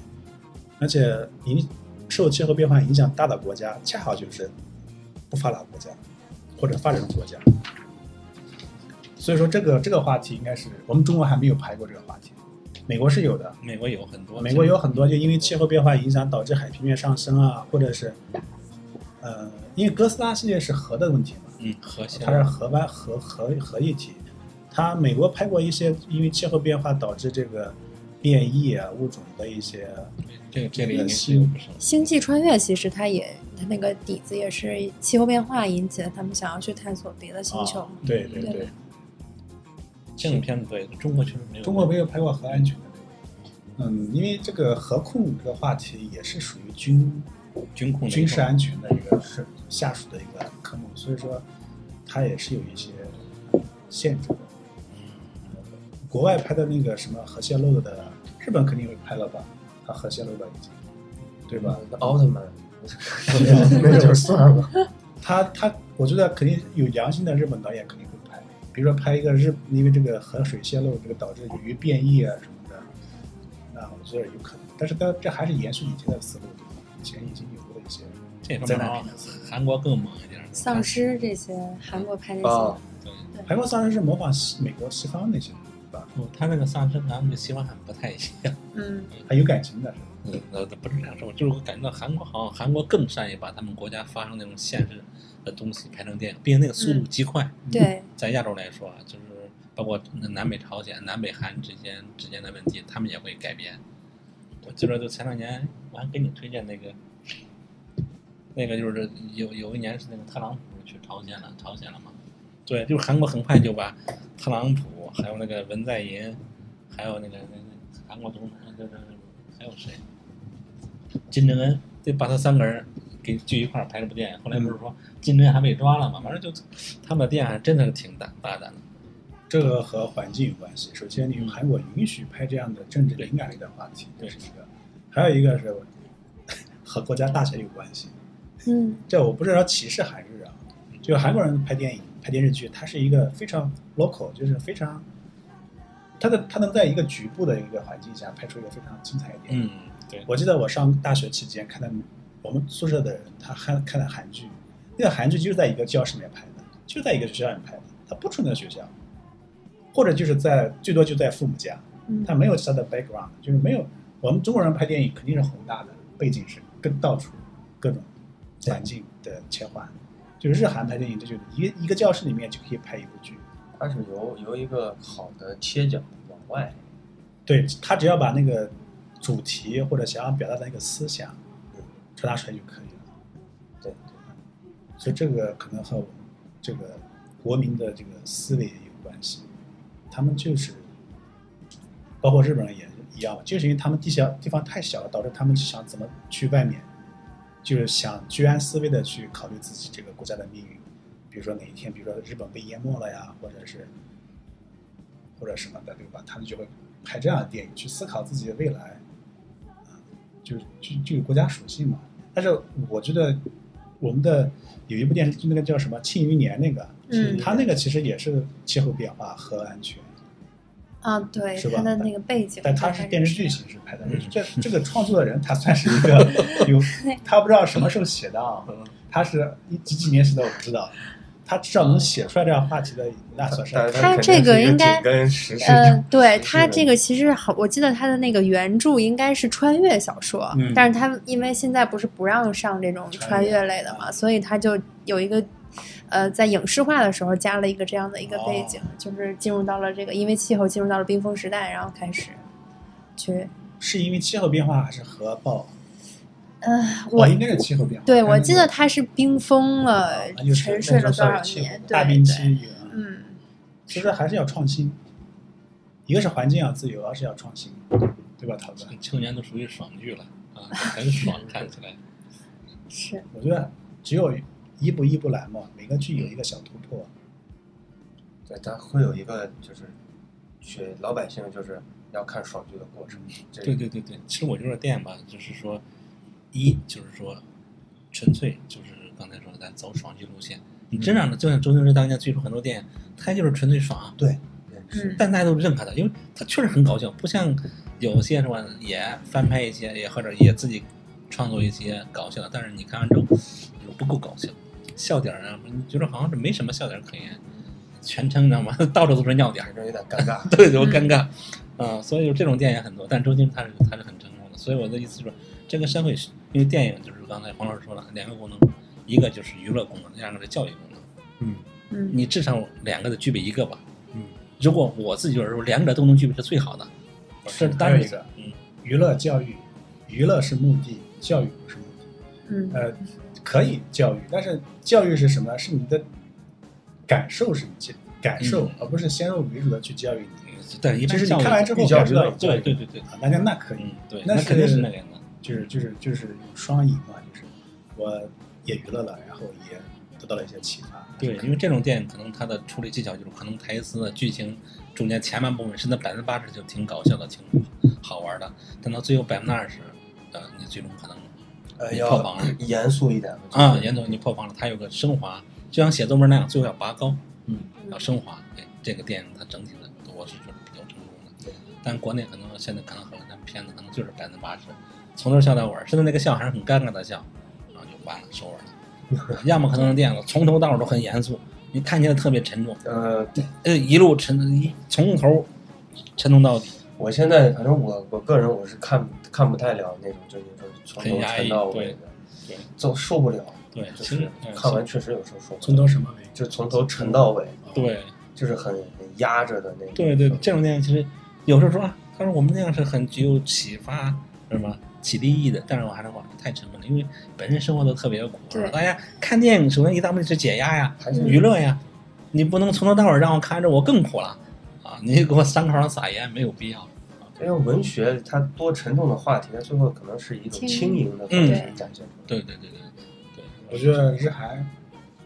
而且影受气候变化影响大的国家，恰好就是不发达国家或者发展中国家。所以说，这个这个话题应该是我们中国还没有排过这个话题，美国是有的，
美国有很多，
美国有很多就因为气候变化影响导致海平面上升啊，或者是呃，因为哥斯拉系列是核的问题嘛，
嗯核心
它是核湾核核核一体。它美国拍过一些因为气候变化导致这个变异啊物种的一些，
这个这里应该是有不少。
星际穿越其实它也它那个底子也是气候变化引起的，他们想要去探索别的星球。
啊对对
对
对，
这种片子对中国确实没有。
中国没有拍过核安全的这个，嗯，因为这个核控这个话题也是属于军
军控
军事安全的一个是下属的一个科目，所以说它也是有一些限制的。国外拍的那个什么核泄漏的，日本肯定会拍了吧？它核泄漏了已经，对吧？
那奥特曼，
那就算了。他他，我觉得肯定有良心的日本导演肯定会拍，比如说拍一个日，因为这个河水泄漏，这个导致鱼变异啊什么的，那我觉得有可能。但是它这还是延续以前的思路，对吧？以前已经有过的一些
这方
灾难片的思路。
韩国更猛。
丧尸这些韩国拍那些，
哦
对，
韩国丧尸是模仿西美国西方那些，对吧？
不，他那个丧尸跟咱们的西方还不太一样。
嗯，
还有感情的是？
嗯，那那不是这样说，就是我感觉到韩国好像韩国更善于把他们国家发生那种现实的东西拍成电影，并且那个速度极快。
对，
在亚洲来说啊，就是包括南北朝鲜、南北韩之间之间的问题，他们也会改编。我记得就前两年我还给你推荐那个，那个就是有有一年是那个特朗普去朝鲜了，朝鲜了嘛？对，就是韩国很快就把特朗普，还有那个文在寅，还有那个那个韩国总统，就是还有谁？金正恩得把他三个人给聚一块儿拍了部电影。后来不是说金正恩还被抓了嘛？反正就他们的电影还真的是挺大大胆的。
这个和环境有关系。首先，你韩国允许拍这样的政治敏感类的话题，这是一个；还有一个是和国家大权有关系。
嗯。
这我不是说歧视韩日啊，就韩国人拍电影、拍电视剧，它是一个非常 local，就是非常，他的他能在一个局部的一个环境下拍出一个非常精彩的电影。
嗯，对，
我记得我上大学期间看的，我们宿舍的人他看看的韩剧，那个韩剧就是在一个教室里面拍的，就在一个学校里面拍的，他不出那个学校，或者就是在最多就在父母家，
嗯。
他没有其他的 background，就是没有我们中国人拍电影肯定是宏大的背景是跟到处各种环境的切换，就是日韩拍电影，这就是一个一个教室里面就可以拍一部剧，
它是由由一个好的切角往外，
对他只要把那个主题或者想要表达的那个思想传达出来就可以了。
对，
所以这个可能和我们这个国民的这个思维也有关系。他们就是，包括日本人也一样，就是因为他们地小地方太小了，导致他们想怎么去外面，就是想居安思危的去考虑自己这个国家的命运。比如说哪一天，比如说日本被淹没了呀，或者是或者什么的，对吧？他们就会拍这样的电影，去思考自己的未来，啊，就就就有国家属性嘛。但是我觉得我们的有一部电视剧，那个叫什么《庆余年》那个，
嗯
它那个其实也是气候变化和安全，
啊，对
是吧
他的那个背景，
但他是电视剧形式拍的。
嗯。
这这个创作的人，他算是一个 有，他不知道什么时候写的啊，他是一几几年写的我不知道，他至少能写出来这样话题的，那算是
他这个应该
紧跟时事
呃，对
时事的
它这个其实好，我记得他的那个原著应该是穿越小说，
嗯。
但是他因为现在不是不让上这种穿
越
类的嘛，所以他就有一个呃，在影视化的时候加了一个这样的一个背景，
哦
就是进入到了这个因为气候进入到了冰封时代，然后开始去
是因为气候变化还是核爆？
呃，我
哦，应该是气候变化。
对我记得它是冰封了沉睡了多少年，
大冰期，
嗯，
其实还是要创新，一个是环境要自由，二是要创新，对吧，桃子？
去年都属于爽剧了啊，很爽，看起来。
是
我觉得只有一步一步来嘛，每个剧有一个小突破。
对，它会有一个就是，去老百姓就是要看爽剧的过程。
对对对对，其实我觉得电影吧，就是说，一就是说，纯粹就是刚才说的，咱走爽剧路线。你真让就像周星驰当年推出很多电影，他就是纯粹爽，
对，
嗯
但大家都认可他，因为他确实很搞笑，不像有些什么也翻拍一些，也或者也自己创作一些搞笑的，但是你看完之后就不够搞笑，笑点儿啊，你觉得好像是没什么笑点儿可言，全程你知道吗？到处都是尿点儿
反，正有点尴尬。
对，就尴尬，啊、所以就这种电影很多，但周星驰他是他是很成功的，所以我的意思就是，这个社会是因为电影就是刚才黄老师说了两个功能，一个就是娱乐功能，第二个是教育功能，
嗯
嗯
你至少两个得具备一个吧。
嗯，
如果我自己就是说两者都能具备是最好的，这是当然
一个
嗯，
娱乐教育，娱乐是目的，教育不是目的。
嗯
呃，可以教育，但是教育是什么？是你的感受是你教感受，
嗯
而不是先入为主的去教育你。
但一般
就是你看完之后
比较
感受到教育
对对对对，
啊，那那那可以，
嗯对，
那
那肯定
是
是那个样的。
就是就是就是有双赢嘛，就是我也娱乐了，然后也得到了一些启发。
对，因为这种电影可能它的处理技巧就是可能台词、剧情中间前半部分甚至百分之八十就挺搞笑的、挺好玩的，等到最后百分之二十，呃，你最终可能
呃，
你
要
破防了
严肃一点
啊，严总你破防了，它有个升华，就像写作文那样，最后要拔高，
嗯，
要升华。对，这个电影它整体的我是觉得比较成功的，对但国内可能现在可能很多片子可能就是百分之八十，从头笑到尾，甚至那个笑还是很尴尬的笑，然后就完了收尾了。要么可能是电影从头到尾都很严肃，你看起来特别沉重，
呃，
呃，一路沉一从头沉重到底，
我现在反正我我个人我是看看不太了那种，就是说从头沉到尾的，
对
就受不了。
对，
就是
其实嗯
看完确实有时候受不了，
从头什么尾？
就从头沉到尾，
对
就是很很压着的那种。
对对，这种电影其实有时候说啊，他说我们那样是很具有启发，是吗？启迪意义的，但是我还是说太沉闷了，因为本身生活都特别苦。
对
大家看电影首先一大目的是解压呀，
还是
娱乐呀，你不能从头到尾让我看着我更苦了啊！你给我伤口上撒盐没有必要啊！
因为文学它多沉重的话题，它最后可能是一种
轻
轻盈的方
嗯
式
对
展现出来。
对对对对对，
我觉得日韩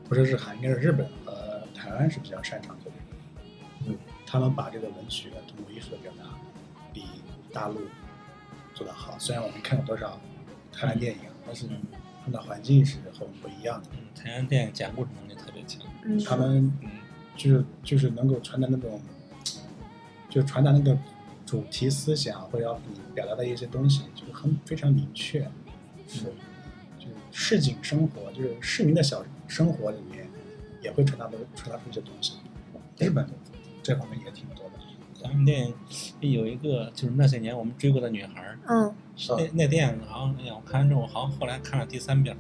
不是日韩，应该是日本和台湾是比较擅长做这个。
嗯，
他们把这个文学通过艺术的表达比大陆做得好。虽然我们看过多少台湾电影，但是他们的环境是和我们不一样的。
嗯，台湾电影讲故事能力特别强。
嗯，
他们
嗯
就是就是能够传达那种，就传达那个主题思想或者要你表达的一些东西，就是很非常明确。
是，
就是市井生活，就是市民的小生活里面，也会传达出传达出一些东西。日本这方面也挺多的。
咱们电影有一个就是那些年我们追过的女孩儿，
嗯，
那那电影好像哎呀，我看完之后好像后来看了第三遍，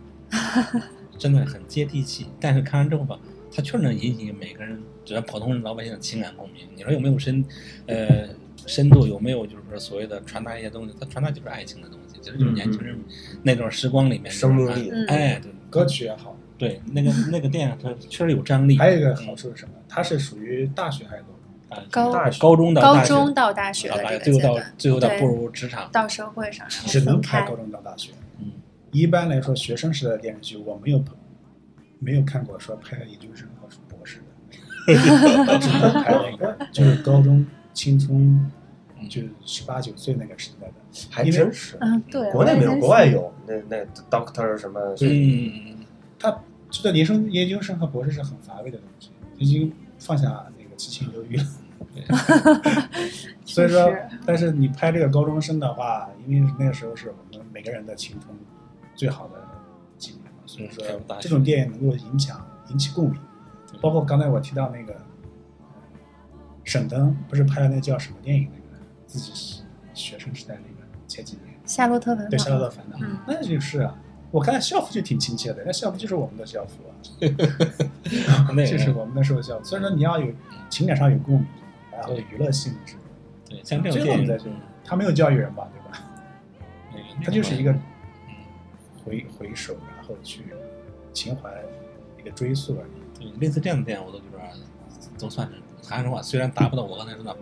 真的很接地气。但是看完之后吧，它确实能引起每个人，只要普通人老百姓的情感共鸣。你说有没有深，呃，深度有没有就是说所谓的传达一些东西？它传达就是爱情的东西，其实就是年轻人那段时光里面
生命力
嗯
哎，对
歌曲也好，
对，那个那个电影它确实有张力。
还有一个好处是什么？它是属于大学还是高中？
啊，
高
大学
高中到
高
大学
中到大学
最后到最后到步入职场，
到社会上，
只能拍高。中到大学。
嗯，
一般来说，学生时代的电视剧我没有没有看过说拍研究生或是博士的，只能拍那个就是高中青春，就十八九岁那个时代的。
还真是。
嗯，对，
国内没有，国外。有那那 Doctor 什么，
嗯，
他觉得研生研究生和博士是很乏味的东西，已经放下那个七情六欲了。所以说，但是你拍这个高中生的话，因为那个时候是我们每个人的青春最好的几年嘛，所以说这种电影能够影响引起共鸣。包括刚才我提到那个沈腾，不是拍了那叫什么电影？那个自己学生时代那个前几年，
夏洛特烦恼。
对《夏洛特烦恼》
嗯
那就是啊，我看校服就挺亲切的，那校服就是我们的校服啊。就是我们那时候校服。所以说你要有情感上有共鸣，然后娱乐性质，
对，像这种电影
最后你再，去，他没有教育人吧，对吧？他就是一个
嗯
回回首，然后去情怀一个追溯而已。
对，类似这样的电影，我都觉得都算是谈实话，虽然达不到我刚才说的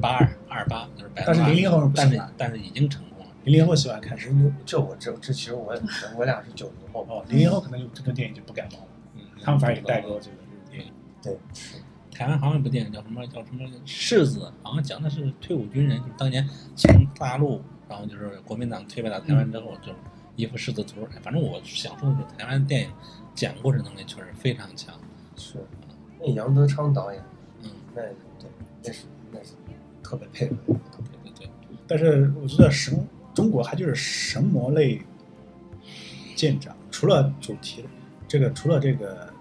八二二八，就是百分之
但是零零后人不
但是但是已经成功了。
零零后喜欢看什么？
这我这这其实我也我俩是九零后，
哦，零零后可能就这个电影就不感冒了，
嗯，
他们反而也代沟这个这个电影。
对，是
台湾好像有部电影叫什么叫什么世子，好像讲的是退伍军人，就是当年从大陆，然后就是国民党退败到台湾之后，就一副世子图。反正我想说的是，台湾电影讲故事能力确实非常强。
是。那杨德昌导演，
嗯，
那对，那是那是特别佩服。
对对对，
但是我觉得神中国还就是神魔类见长，除了主题这个，除了这个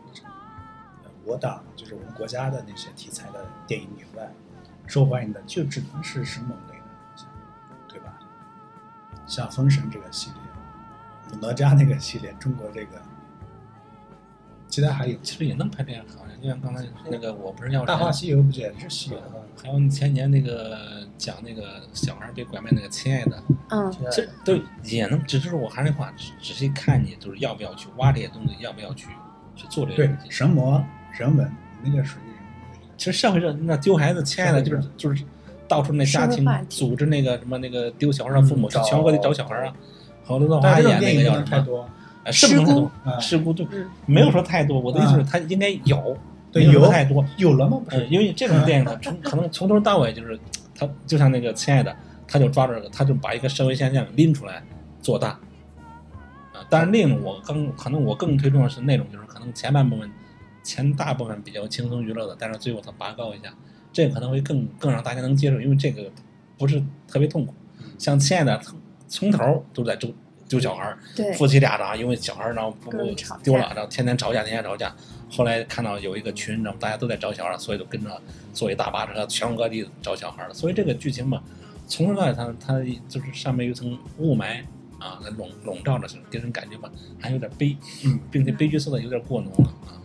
我党就是我们国家的那些题材的电影以外，受欢迎的就只能是神魔类的，对吧？像《封神》这个系列，哪吒那个系列，中国这个，其他还有
其实也能拍电影，好像就像刚才那个我不是要《
大话，西游》不也是西游吗？
还有前年那个讲那个小孩被拐卖那个亲爱的，
嗯，
其实都也能，只是我还是那话，仔仔细看你就是要不要去挖这些东西，要不要去去做这些东，西。
神魔人文那个属于
其实社会上那丢孩子、亲爱的，就是就是到处那家庭组织那个什么那个丢小孩的父母全国的找小孩啊，好多动
但
画演那个叫什么？是不能太多
啊
事故就没有说太多。我的意思是，它应该有，
对，
没有
有
太多。
有了吗？不
呃，
是，
因为这种电影呢从 可能从头到尾就是，他就像那个亲爱的，他就抓住这个，他就把一个社会现象拎出来做大。啊，但是另一种我更可能我更推崇的是那种就是可能前半部分前大部分比较轻松娱乐的，但是最后他拔高一下，这可能会更更让大家能接受，因为这个不是特别痛苦。像亲爱的从从头都在丢丢小孩儿，
对，
夫妻俩然后因为小孩儿然后不不丢了，然后天天吵架，天天吵架。后来看到有一个群，然后大家都在找小孩儿，所以就跟着坐一大巴车，全国各地找小孩儿了。所以这个剧情嘛，从头到尾它它就是上面有一层雾霾啊，它笼笼罩着，给人感觉吧还有点悲，
嗯，
并且悲剧色彩有点过浓了啊。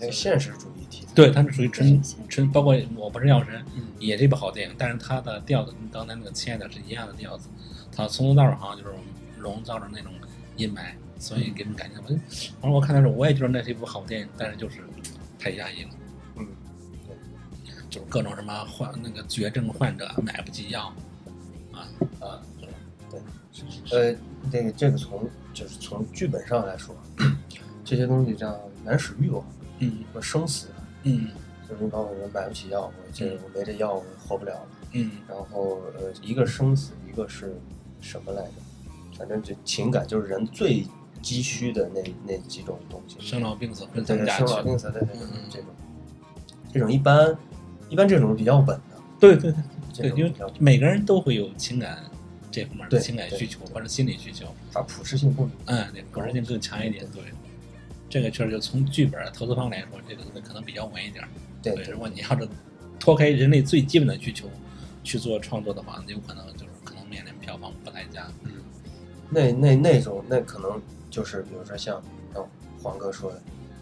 那个现实主义题材。
对，它是属于纯纯，包括我不是药神，
嗯
也是一部好电影，但是它的调子跟刚才那个亲爱的是一样的调子，它从头到尾好像就是笼罩着那种阴霾，所以给人感觉，我就反正我看的时候，我也觉得那是一部好电影，但是就是太压抑了，
嗯，对
就是各种什么患那个绝症患者买不起药，啊，
啊，
对？
对，
是是是，
呃，这个这个从就是从剧本上来说，这些东西叫原始欲望
嗯
和生死，
嗯
就是你帮我人买不起药，我这
嗯
我没这药我活不了了。
嗯
然后呃，一个生死，一个是什么来着？反正就情感就是人最急需的那那几种东西。
生老病死
对对生老病。死，对对对
嗯嗯
这种，这种一般一般这种比较稳的，
对对对对，因为每个人都会有情感这方面的情感需求或者心理需求。
它普适性不
嗯，对，普适性更强一点。对，这个确实就从剧本投资方来说，这个可能比较稳一点儿。
对
对，如果你要是脱开人类最基本的需求去做创作的话，有可能就是可能面临票房不太佳。
那那那种那可能就是比如说像像黄哥说的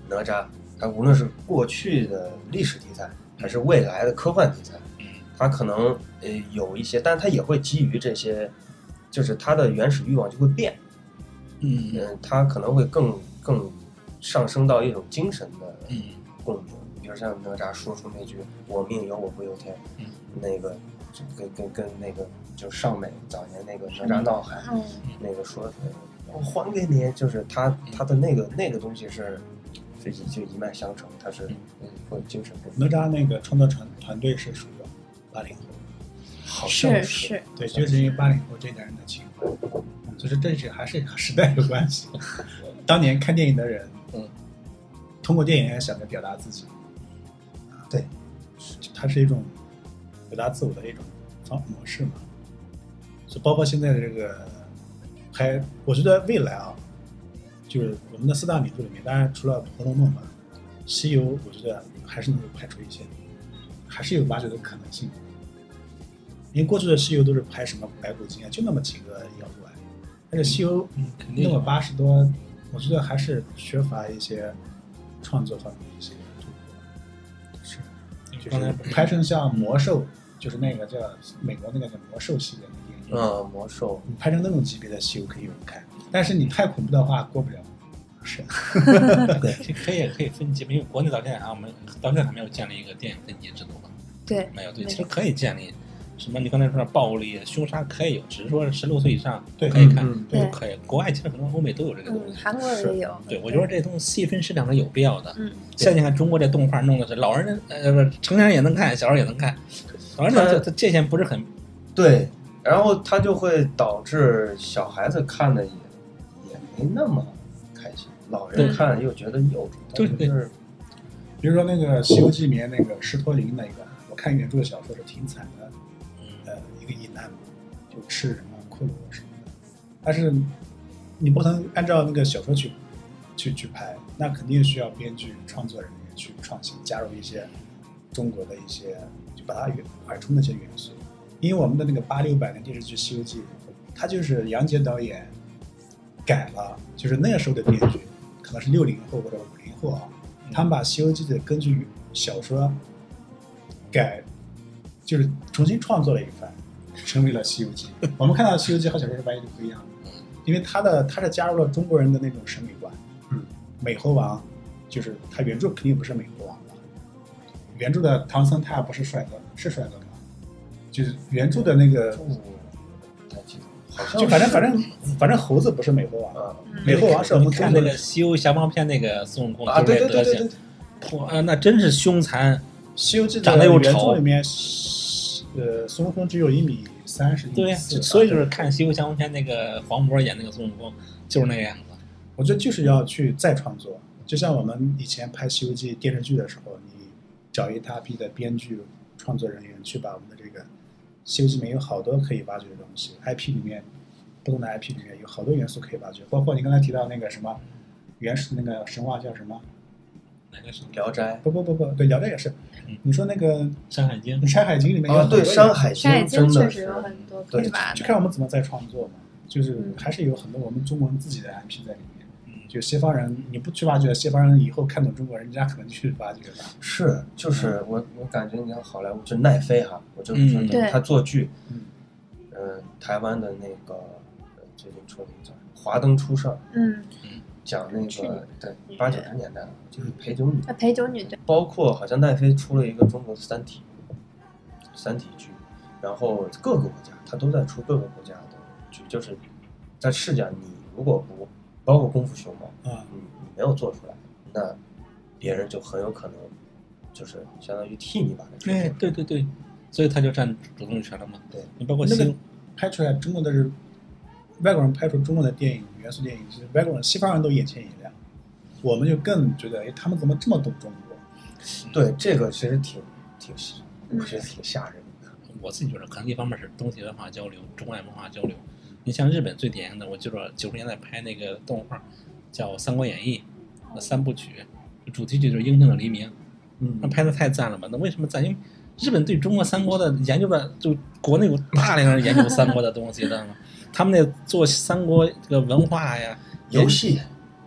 哪吒，它无论是过去的历史题材还是未来的科幻题材，
嗯。
它可能呃有一些，但它也会基于这些，就是它的原始欲望就会变，
嗯。
嗯，它可能会更更上升到一种精神的
嗯。
共鸣，比如像哪吒说出那句“我命由我不由天”，
嗯
那个就跟跟跟那个就尚美早年那个哪吒闹海，
嗯，
那个说呃我还给你，就是他他的那个那个东西是就一就一脉相承，他是嗯会精神
哪吒那个创作团团队是属于八零后，
好像
是是，
对，就是因为八零后这代人的情怀，嗯所以说这是还是和时代有关系。当年看电影的人，
嗯，
通过电影想着表达自己，啊
对，
它是一种表达自我的一种方模式嘛。所以包括现在的这个拍，我觉得未来啊，就是我们的四大名著里面，当然除了《红楼梦》嘛，《西游》我觉得还是能够拍出一些，还是有挖掘的可能性。因为过去的西游都是拍什么白骨精啊，就那么几个妖怪，但是西游
嗯，肯定有
那么八十多，我觉得还是缺乏一些创作方面的一些突破。是，就是拍成像魔兽，就是那个叫美国那个叫魔兽系列
嗯，魔兽
你拍成那种级别的西游可以有人看，但是你太恐怖的话过不了审。
其实 可以可以分级，因为国内到现在啊，我们到现在还没有建立一个电影分级制度嘛，
对，
没有。对，其实可以建立。什么？你刚才说的暴力、凶杀可以有，只是说十六岁以上
对
可以看，
嗯
对
就可以。国外其实很多欧美都有这个东
嗯，
西。
韩国也有，
对，我觉得这东西细分市场是有必要的。
嗯，
现在你看中国这动画弄的是老人呃不是成年人也能看，小孩也能看，老人
它
这这界限不是很
对，然后它就会导致小孩子看的也也没那么开心，老人
对。
看又觉得幼稚，
对
对。是就是
比如说那个《西游记》里面那个石驼林那个，我看原著的小说是挺惨的，呃，一个乙男就吃人啊、骷髅什么的，但是你不能按照那个小说去去去拍，那肯定需要编剧、创作人员去创新，加入一些中国的一些，就把它原缓冲那些元素。因为我们的那个八六版的电视剧《西游记》，它就是杨洁导演改了，就是那个时候的编剧，可能是六零后或者五零后啊，他们把《西游记》的根据小说改，就是重新创作了一番，成为了《西游记 》。我们看到《西游记》和小说是完全不一样的，因为它的它是加入了中国人的那种审美观。
嗯，
美猴王就是他原著肯定不是美猴王的，原著的唐僧他也不是帅哥，是帅哥吗？就是原著的那个，就反正反正反正猴子不是美猴王，美猴王是我们
看那个西游降魔篇》那个孙悟空
啊，对对对对
那德行
对，，
哇，那真是凶残。
《西游记》
长得又丑
里面，呃，孙悟空只有一米三十，
对所以就是看《西游降魔篇》那个黄渤演那个孙悟空，就是那个样子。
我觉得就是要去再创作，就像我们以前拍《西游记》电视剧的时候，你找一大批的编剧、创作人员去把我们的这个《西游记》里面有好多可以挖掘的东西，IP 里面不同的 IP 里面有好多元素可以挖掘，包括你刚才提到那个什么原始那个神话叫什么？
哪个是《
聊斋
不不不不，对，聊斋也是
嗯。
你说那个《
山海经》？
山海经》里面有
啊，对，《
很多
山海经真的是
实有很多可以
对
挖
就看我。们怎么在创作嘛，就是
嗯
还是有很多我们中国人自己的 IP 在里面。
嗯
就西方人，你不去挖掘，西方人以后看懂中国人，人家可能去挖掘吧。
是，就是我我感觉你看好莱坞就奈飞哈，我就
是
觉得
对。
他做剧，
嗯，
呃，台湾的那个呃最近出了一个叫《华灯初上》，
嗯，
讲那个对八九十年代的，就是陪酒女，
陪酒女对，
包括好像奈飞出了一个中国的《三体》，《三体》剧，然后各个国家他都在出各个国家的剧，就是在视角，你如果不包括功夫熊猫，
啊，
你你没有做出来，那别人就很有可能就是相当于替你把这个
哎，对对对，所以他就占主动权了嘛。
对，
你包括
那个
新，
拍出来中国的是外国人拍出中国的电影元素电影，其实外国人西方人都眼前一亮，我们就更觉得，哎，他们怎么这么懂中国？
对这个其实挺挺，
嗯
我觉得挺吓人的。
我自己觉得可能一方面是东西文化交流，中外文化交流。你像日本最典型的，我记得九十年代拍那个动画叫《三国演义》那三部曲，主题曲就是《英雄的黎明》，
嗯
那拍的太赞了吧？那为什么赞？因为日本对中国三国的研究的，就国内有大量人研究三国的东西，知道吗？他们那做三国这个文化呀，
游戏，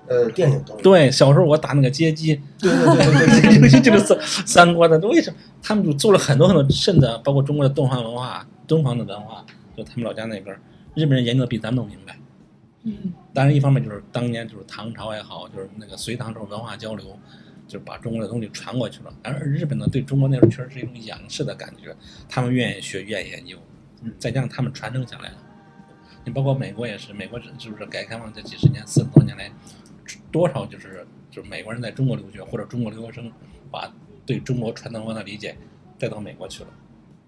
呃，电影都有。
对，小时候我打那个街机，
对对对对对对
游戏 就是三三国的，为什么他们就做了很多很多，甚至包括中国的东方文化、东方的文化，就他们老家那边儿，日本人研究的比咱们都明白。
嗯
当然，一方面就是当年就是唐朝也好，就是那个隋唐这种文化交流，就是把中国的东西传过去了。而日本呢，对中国那时候确实是一种仰视的感觉，他们愿意学，愿意研究，
嗯
再加上他们传承下来了。你包括美国也是，美国是是不是改革开放这几十年、四十多年来，多少就是就是美国人在中国留学或者中国留学生把对中国传统文化的理解带到美国去了。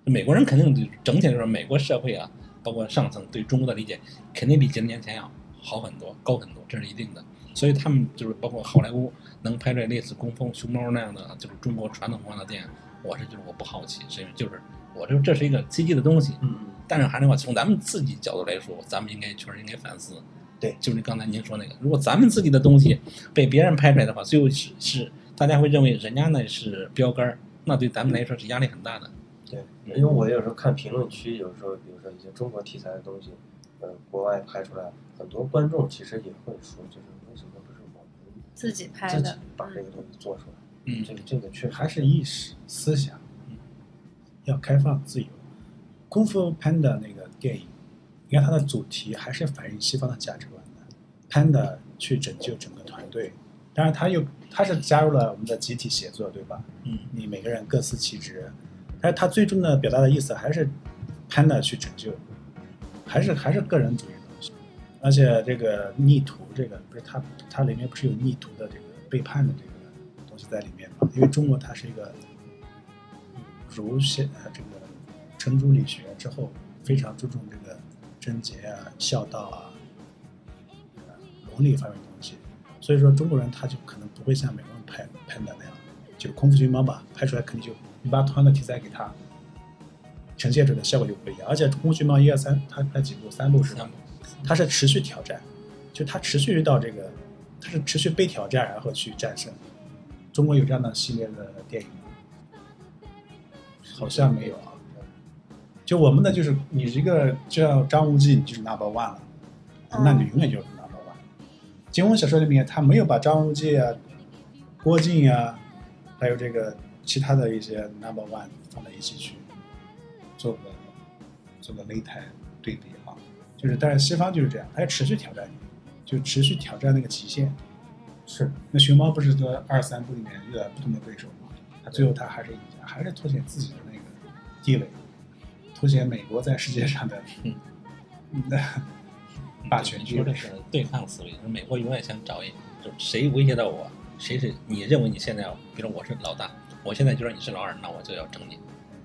美国人肯定整体就是，美国社会啊，包括上层对中国的理解，肯定比几十年前要好很多、高很多，这是一定的。所以他们就是包括好莱坞能拍出来类似《功夫熊猫》那样的，就是中国传统文化的电影，我是就是我不好奇，是因为就是我这这是一个积极的东西。
嗯，
但是还是话，从咱们自己角度来说，咱们应该确实应该反思。
对
就是刚才您说那个，如果咱们自己的东西被别人拍出来的话，最后是是大家会认为人家那是标杆儿，那对咱们来说是压力很大的。
对，因为我有时候看评论区，有时候比如说一些中国题材的东西，呃，国外拍出来，很多观众其实也会说，就是为什么不是我们
自己拍
自己
的，
把这个东西做出来？
嗯
这个这个确实
还是意识思想，嗯要开放自由。功夫 Panda 那个电影，你看它的主题还是反映西方的价值观的，Panda 去拯救整个团队，当然他又他是加入了我们的集体协作，对吧？
嗯
你每个人各司其职，但是他最终的表达的意思还是 Panda 去拯救，还是还是个人主义的东西。而且这个逆徒，这个不是它它里面不是有逆徒的这个背叛的这个东西在里面吗？因为中国它是一个儒学这个程朱理学之后非常注重这个贞洁啊、孝道啊、呃伦理方面的东西，所以说中国人他就可能不会像美国人拍拍的那样，就功夫熊猫吧，拍出来肯定就你把同样的题材给他呈现出来的效果就不一样。而且功夫熊猫一二三，它拍几部？三部是吧
三？部
它是持续挑战，就它持续遇到这个，它是持续被挑战，然后去战胜。中国有这样的系列的电影吗？好像没有啊。就我们的就是你一个就像张无忌，你就是 number one 了，那你永远就是 number one。金庸小说里面他没有把张无忌啊、郭靖啊，还有这个其他的一些 number one 放在一起去做个做个擂台对比啊。就是，但是西方就是这样，它要持续挑战你，就持续挑战那个极限。
是
那熊猫不是说二三部里面遇到不同的对手吗？他最后他还是赢家，还是凸显自己的那个地位，凸显美国在世界上的
嗯
霸权地位。
你说的是对抗思维，美国永远想找一，就谁威胁到我，谁是你认为你现在，比如我是老大，我现在就说你是老二，那我就要整你。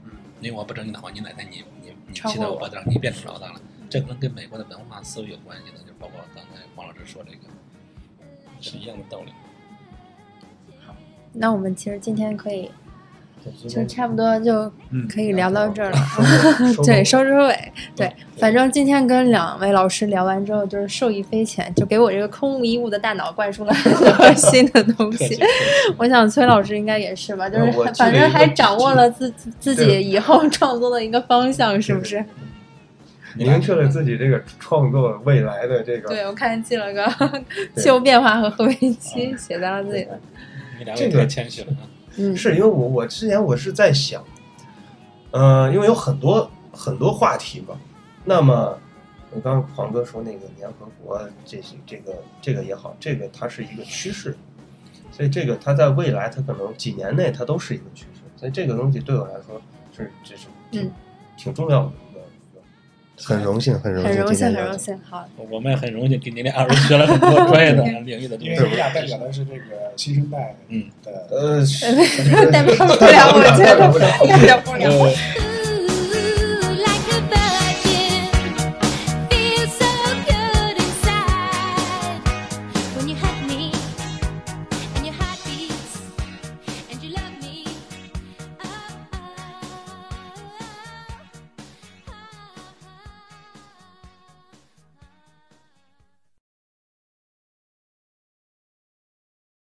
嗯，
因为我不整你的话，你哪天你你你
气得我
骑到我脖子上，你变成老大了，这可能跟美国的文化思维有关系的，就包括刚才黄老师说这个，是一样的道理。
好那我们其实今天可以，就差不多就
嗯
可以聊到这儿了。
收
对，收收尾。对，反正今天跟两位老师聊完之后，就是受益匪浅，就给我这个空无一物的大脑灌输了很多 新的东 西。我想崔老师应该也是吧，就是反正还掌握了自自己以后创作的一个方向，是不是？
明确了自己这个创作未来的这个
对，我看记了个气候变化和核危机，写在了自己的。
你俩
这个
也太谦虚了啊！
嗯，
是因为我我之前我是在想，呃，因为有很多很多话题嘛，那么我刚刚黄哥说那个联合国这些这个这个也好，这个它是一个趋势，所以这个它在未来它可能几年内它都是一个趋势，所以这个东西对我来说是这是挺、
嗯。
挺重要的很荣幸，很荣幸，
很荣幸，很荣幸。好，
我们也很荣幸给您俩二位学了很多专业的 领域的东
因为
西。
你俩代表的是这个新生代
嗯，
对
呃，
代表不了，我觉得 代表不了。
呃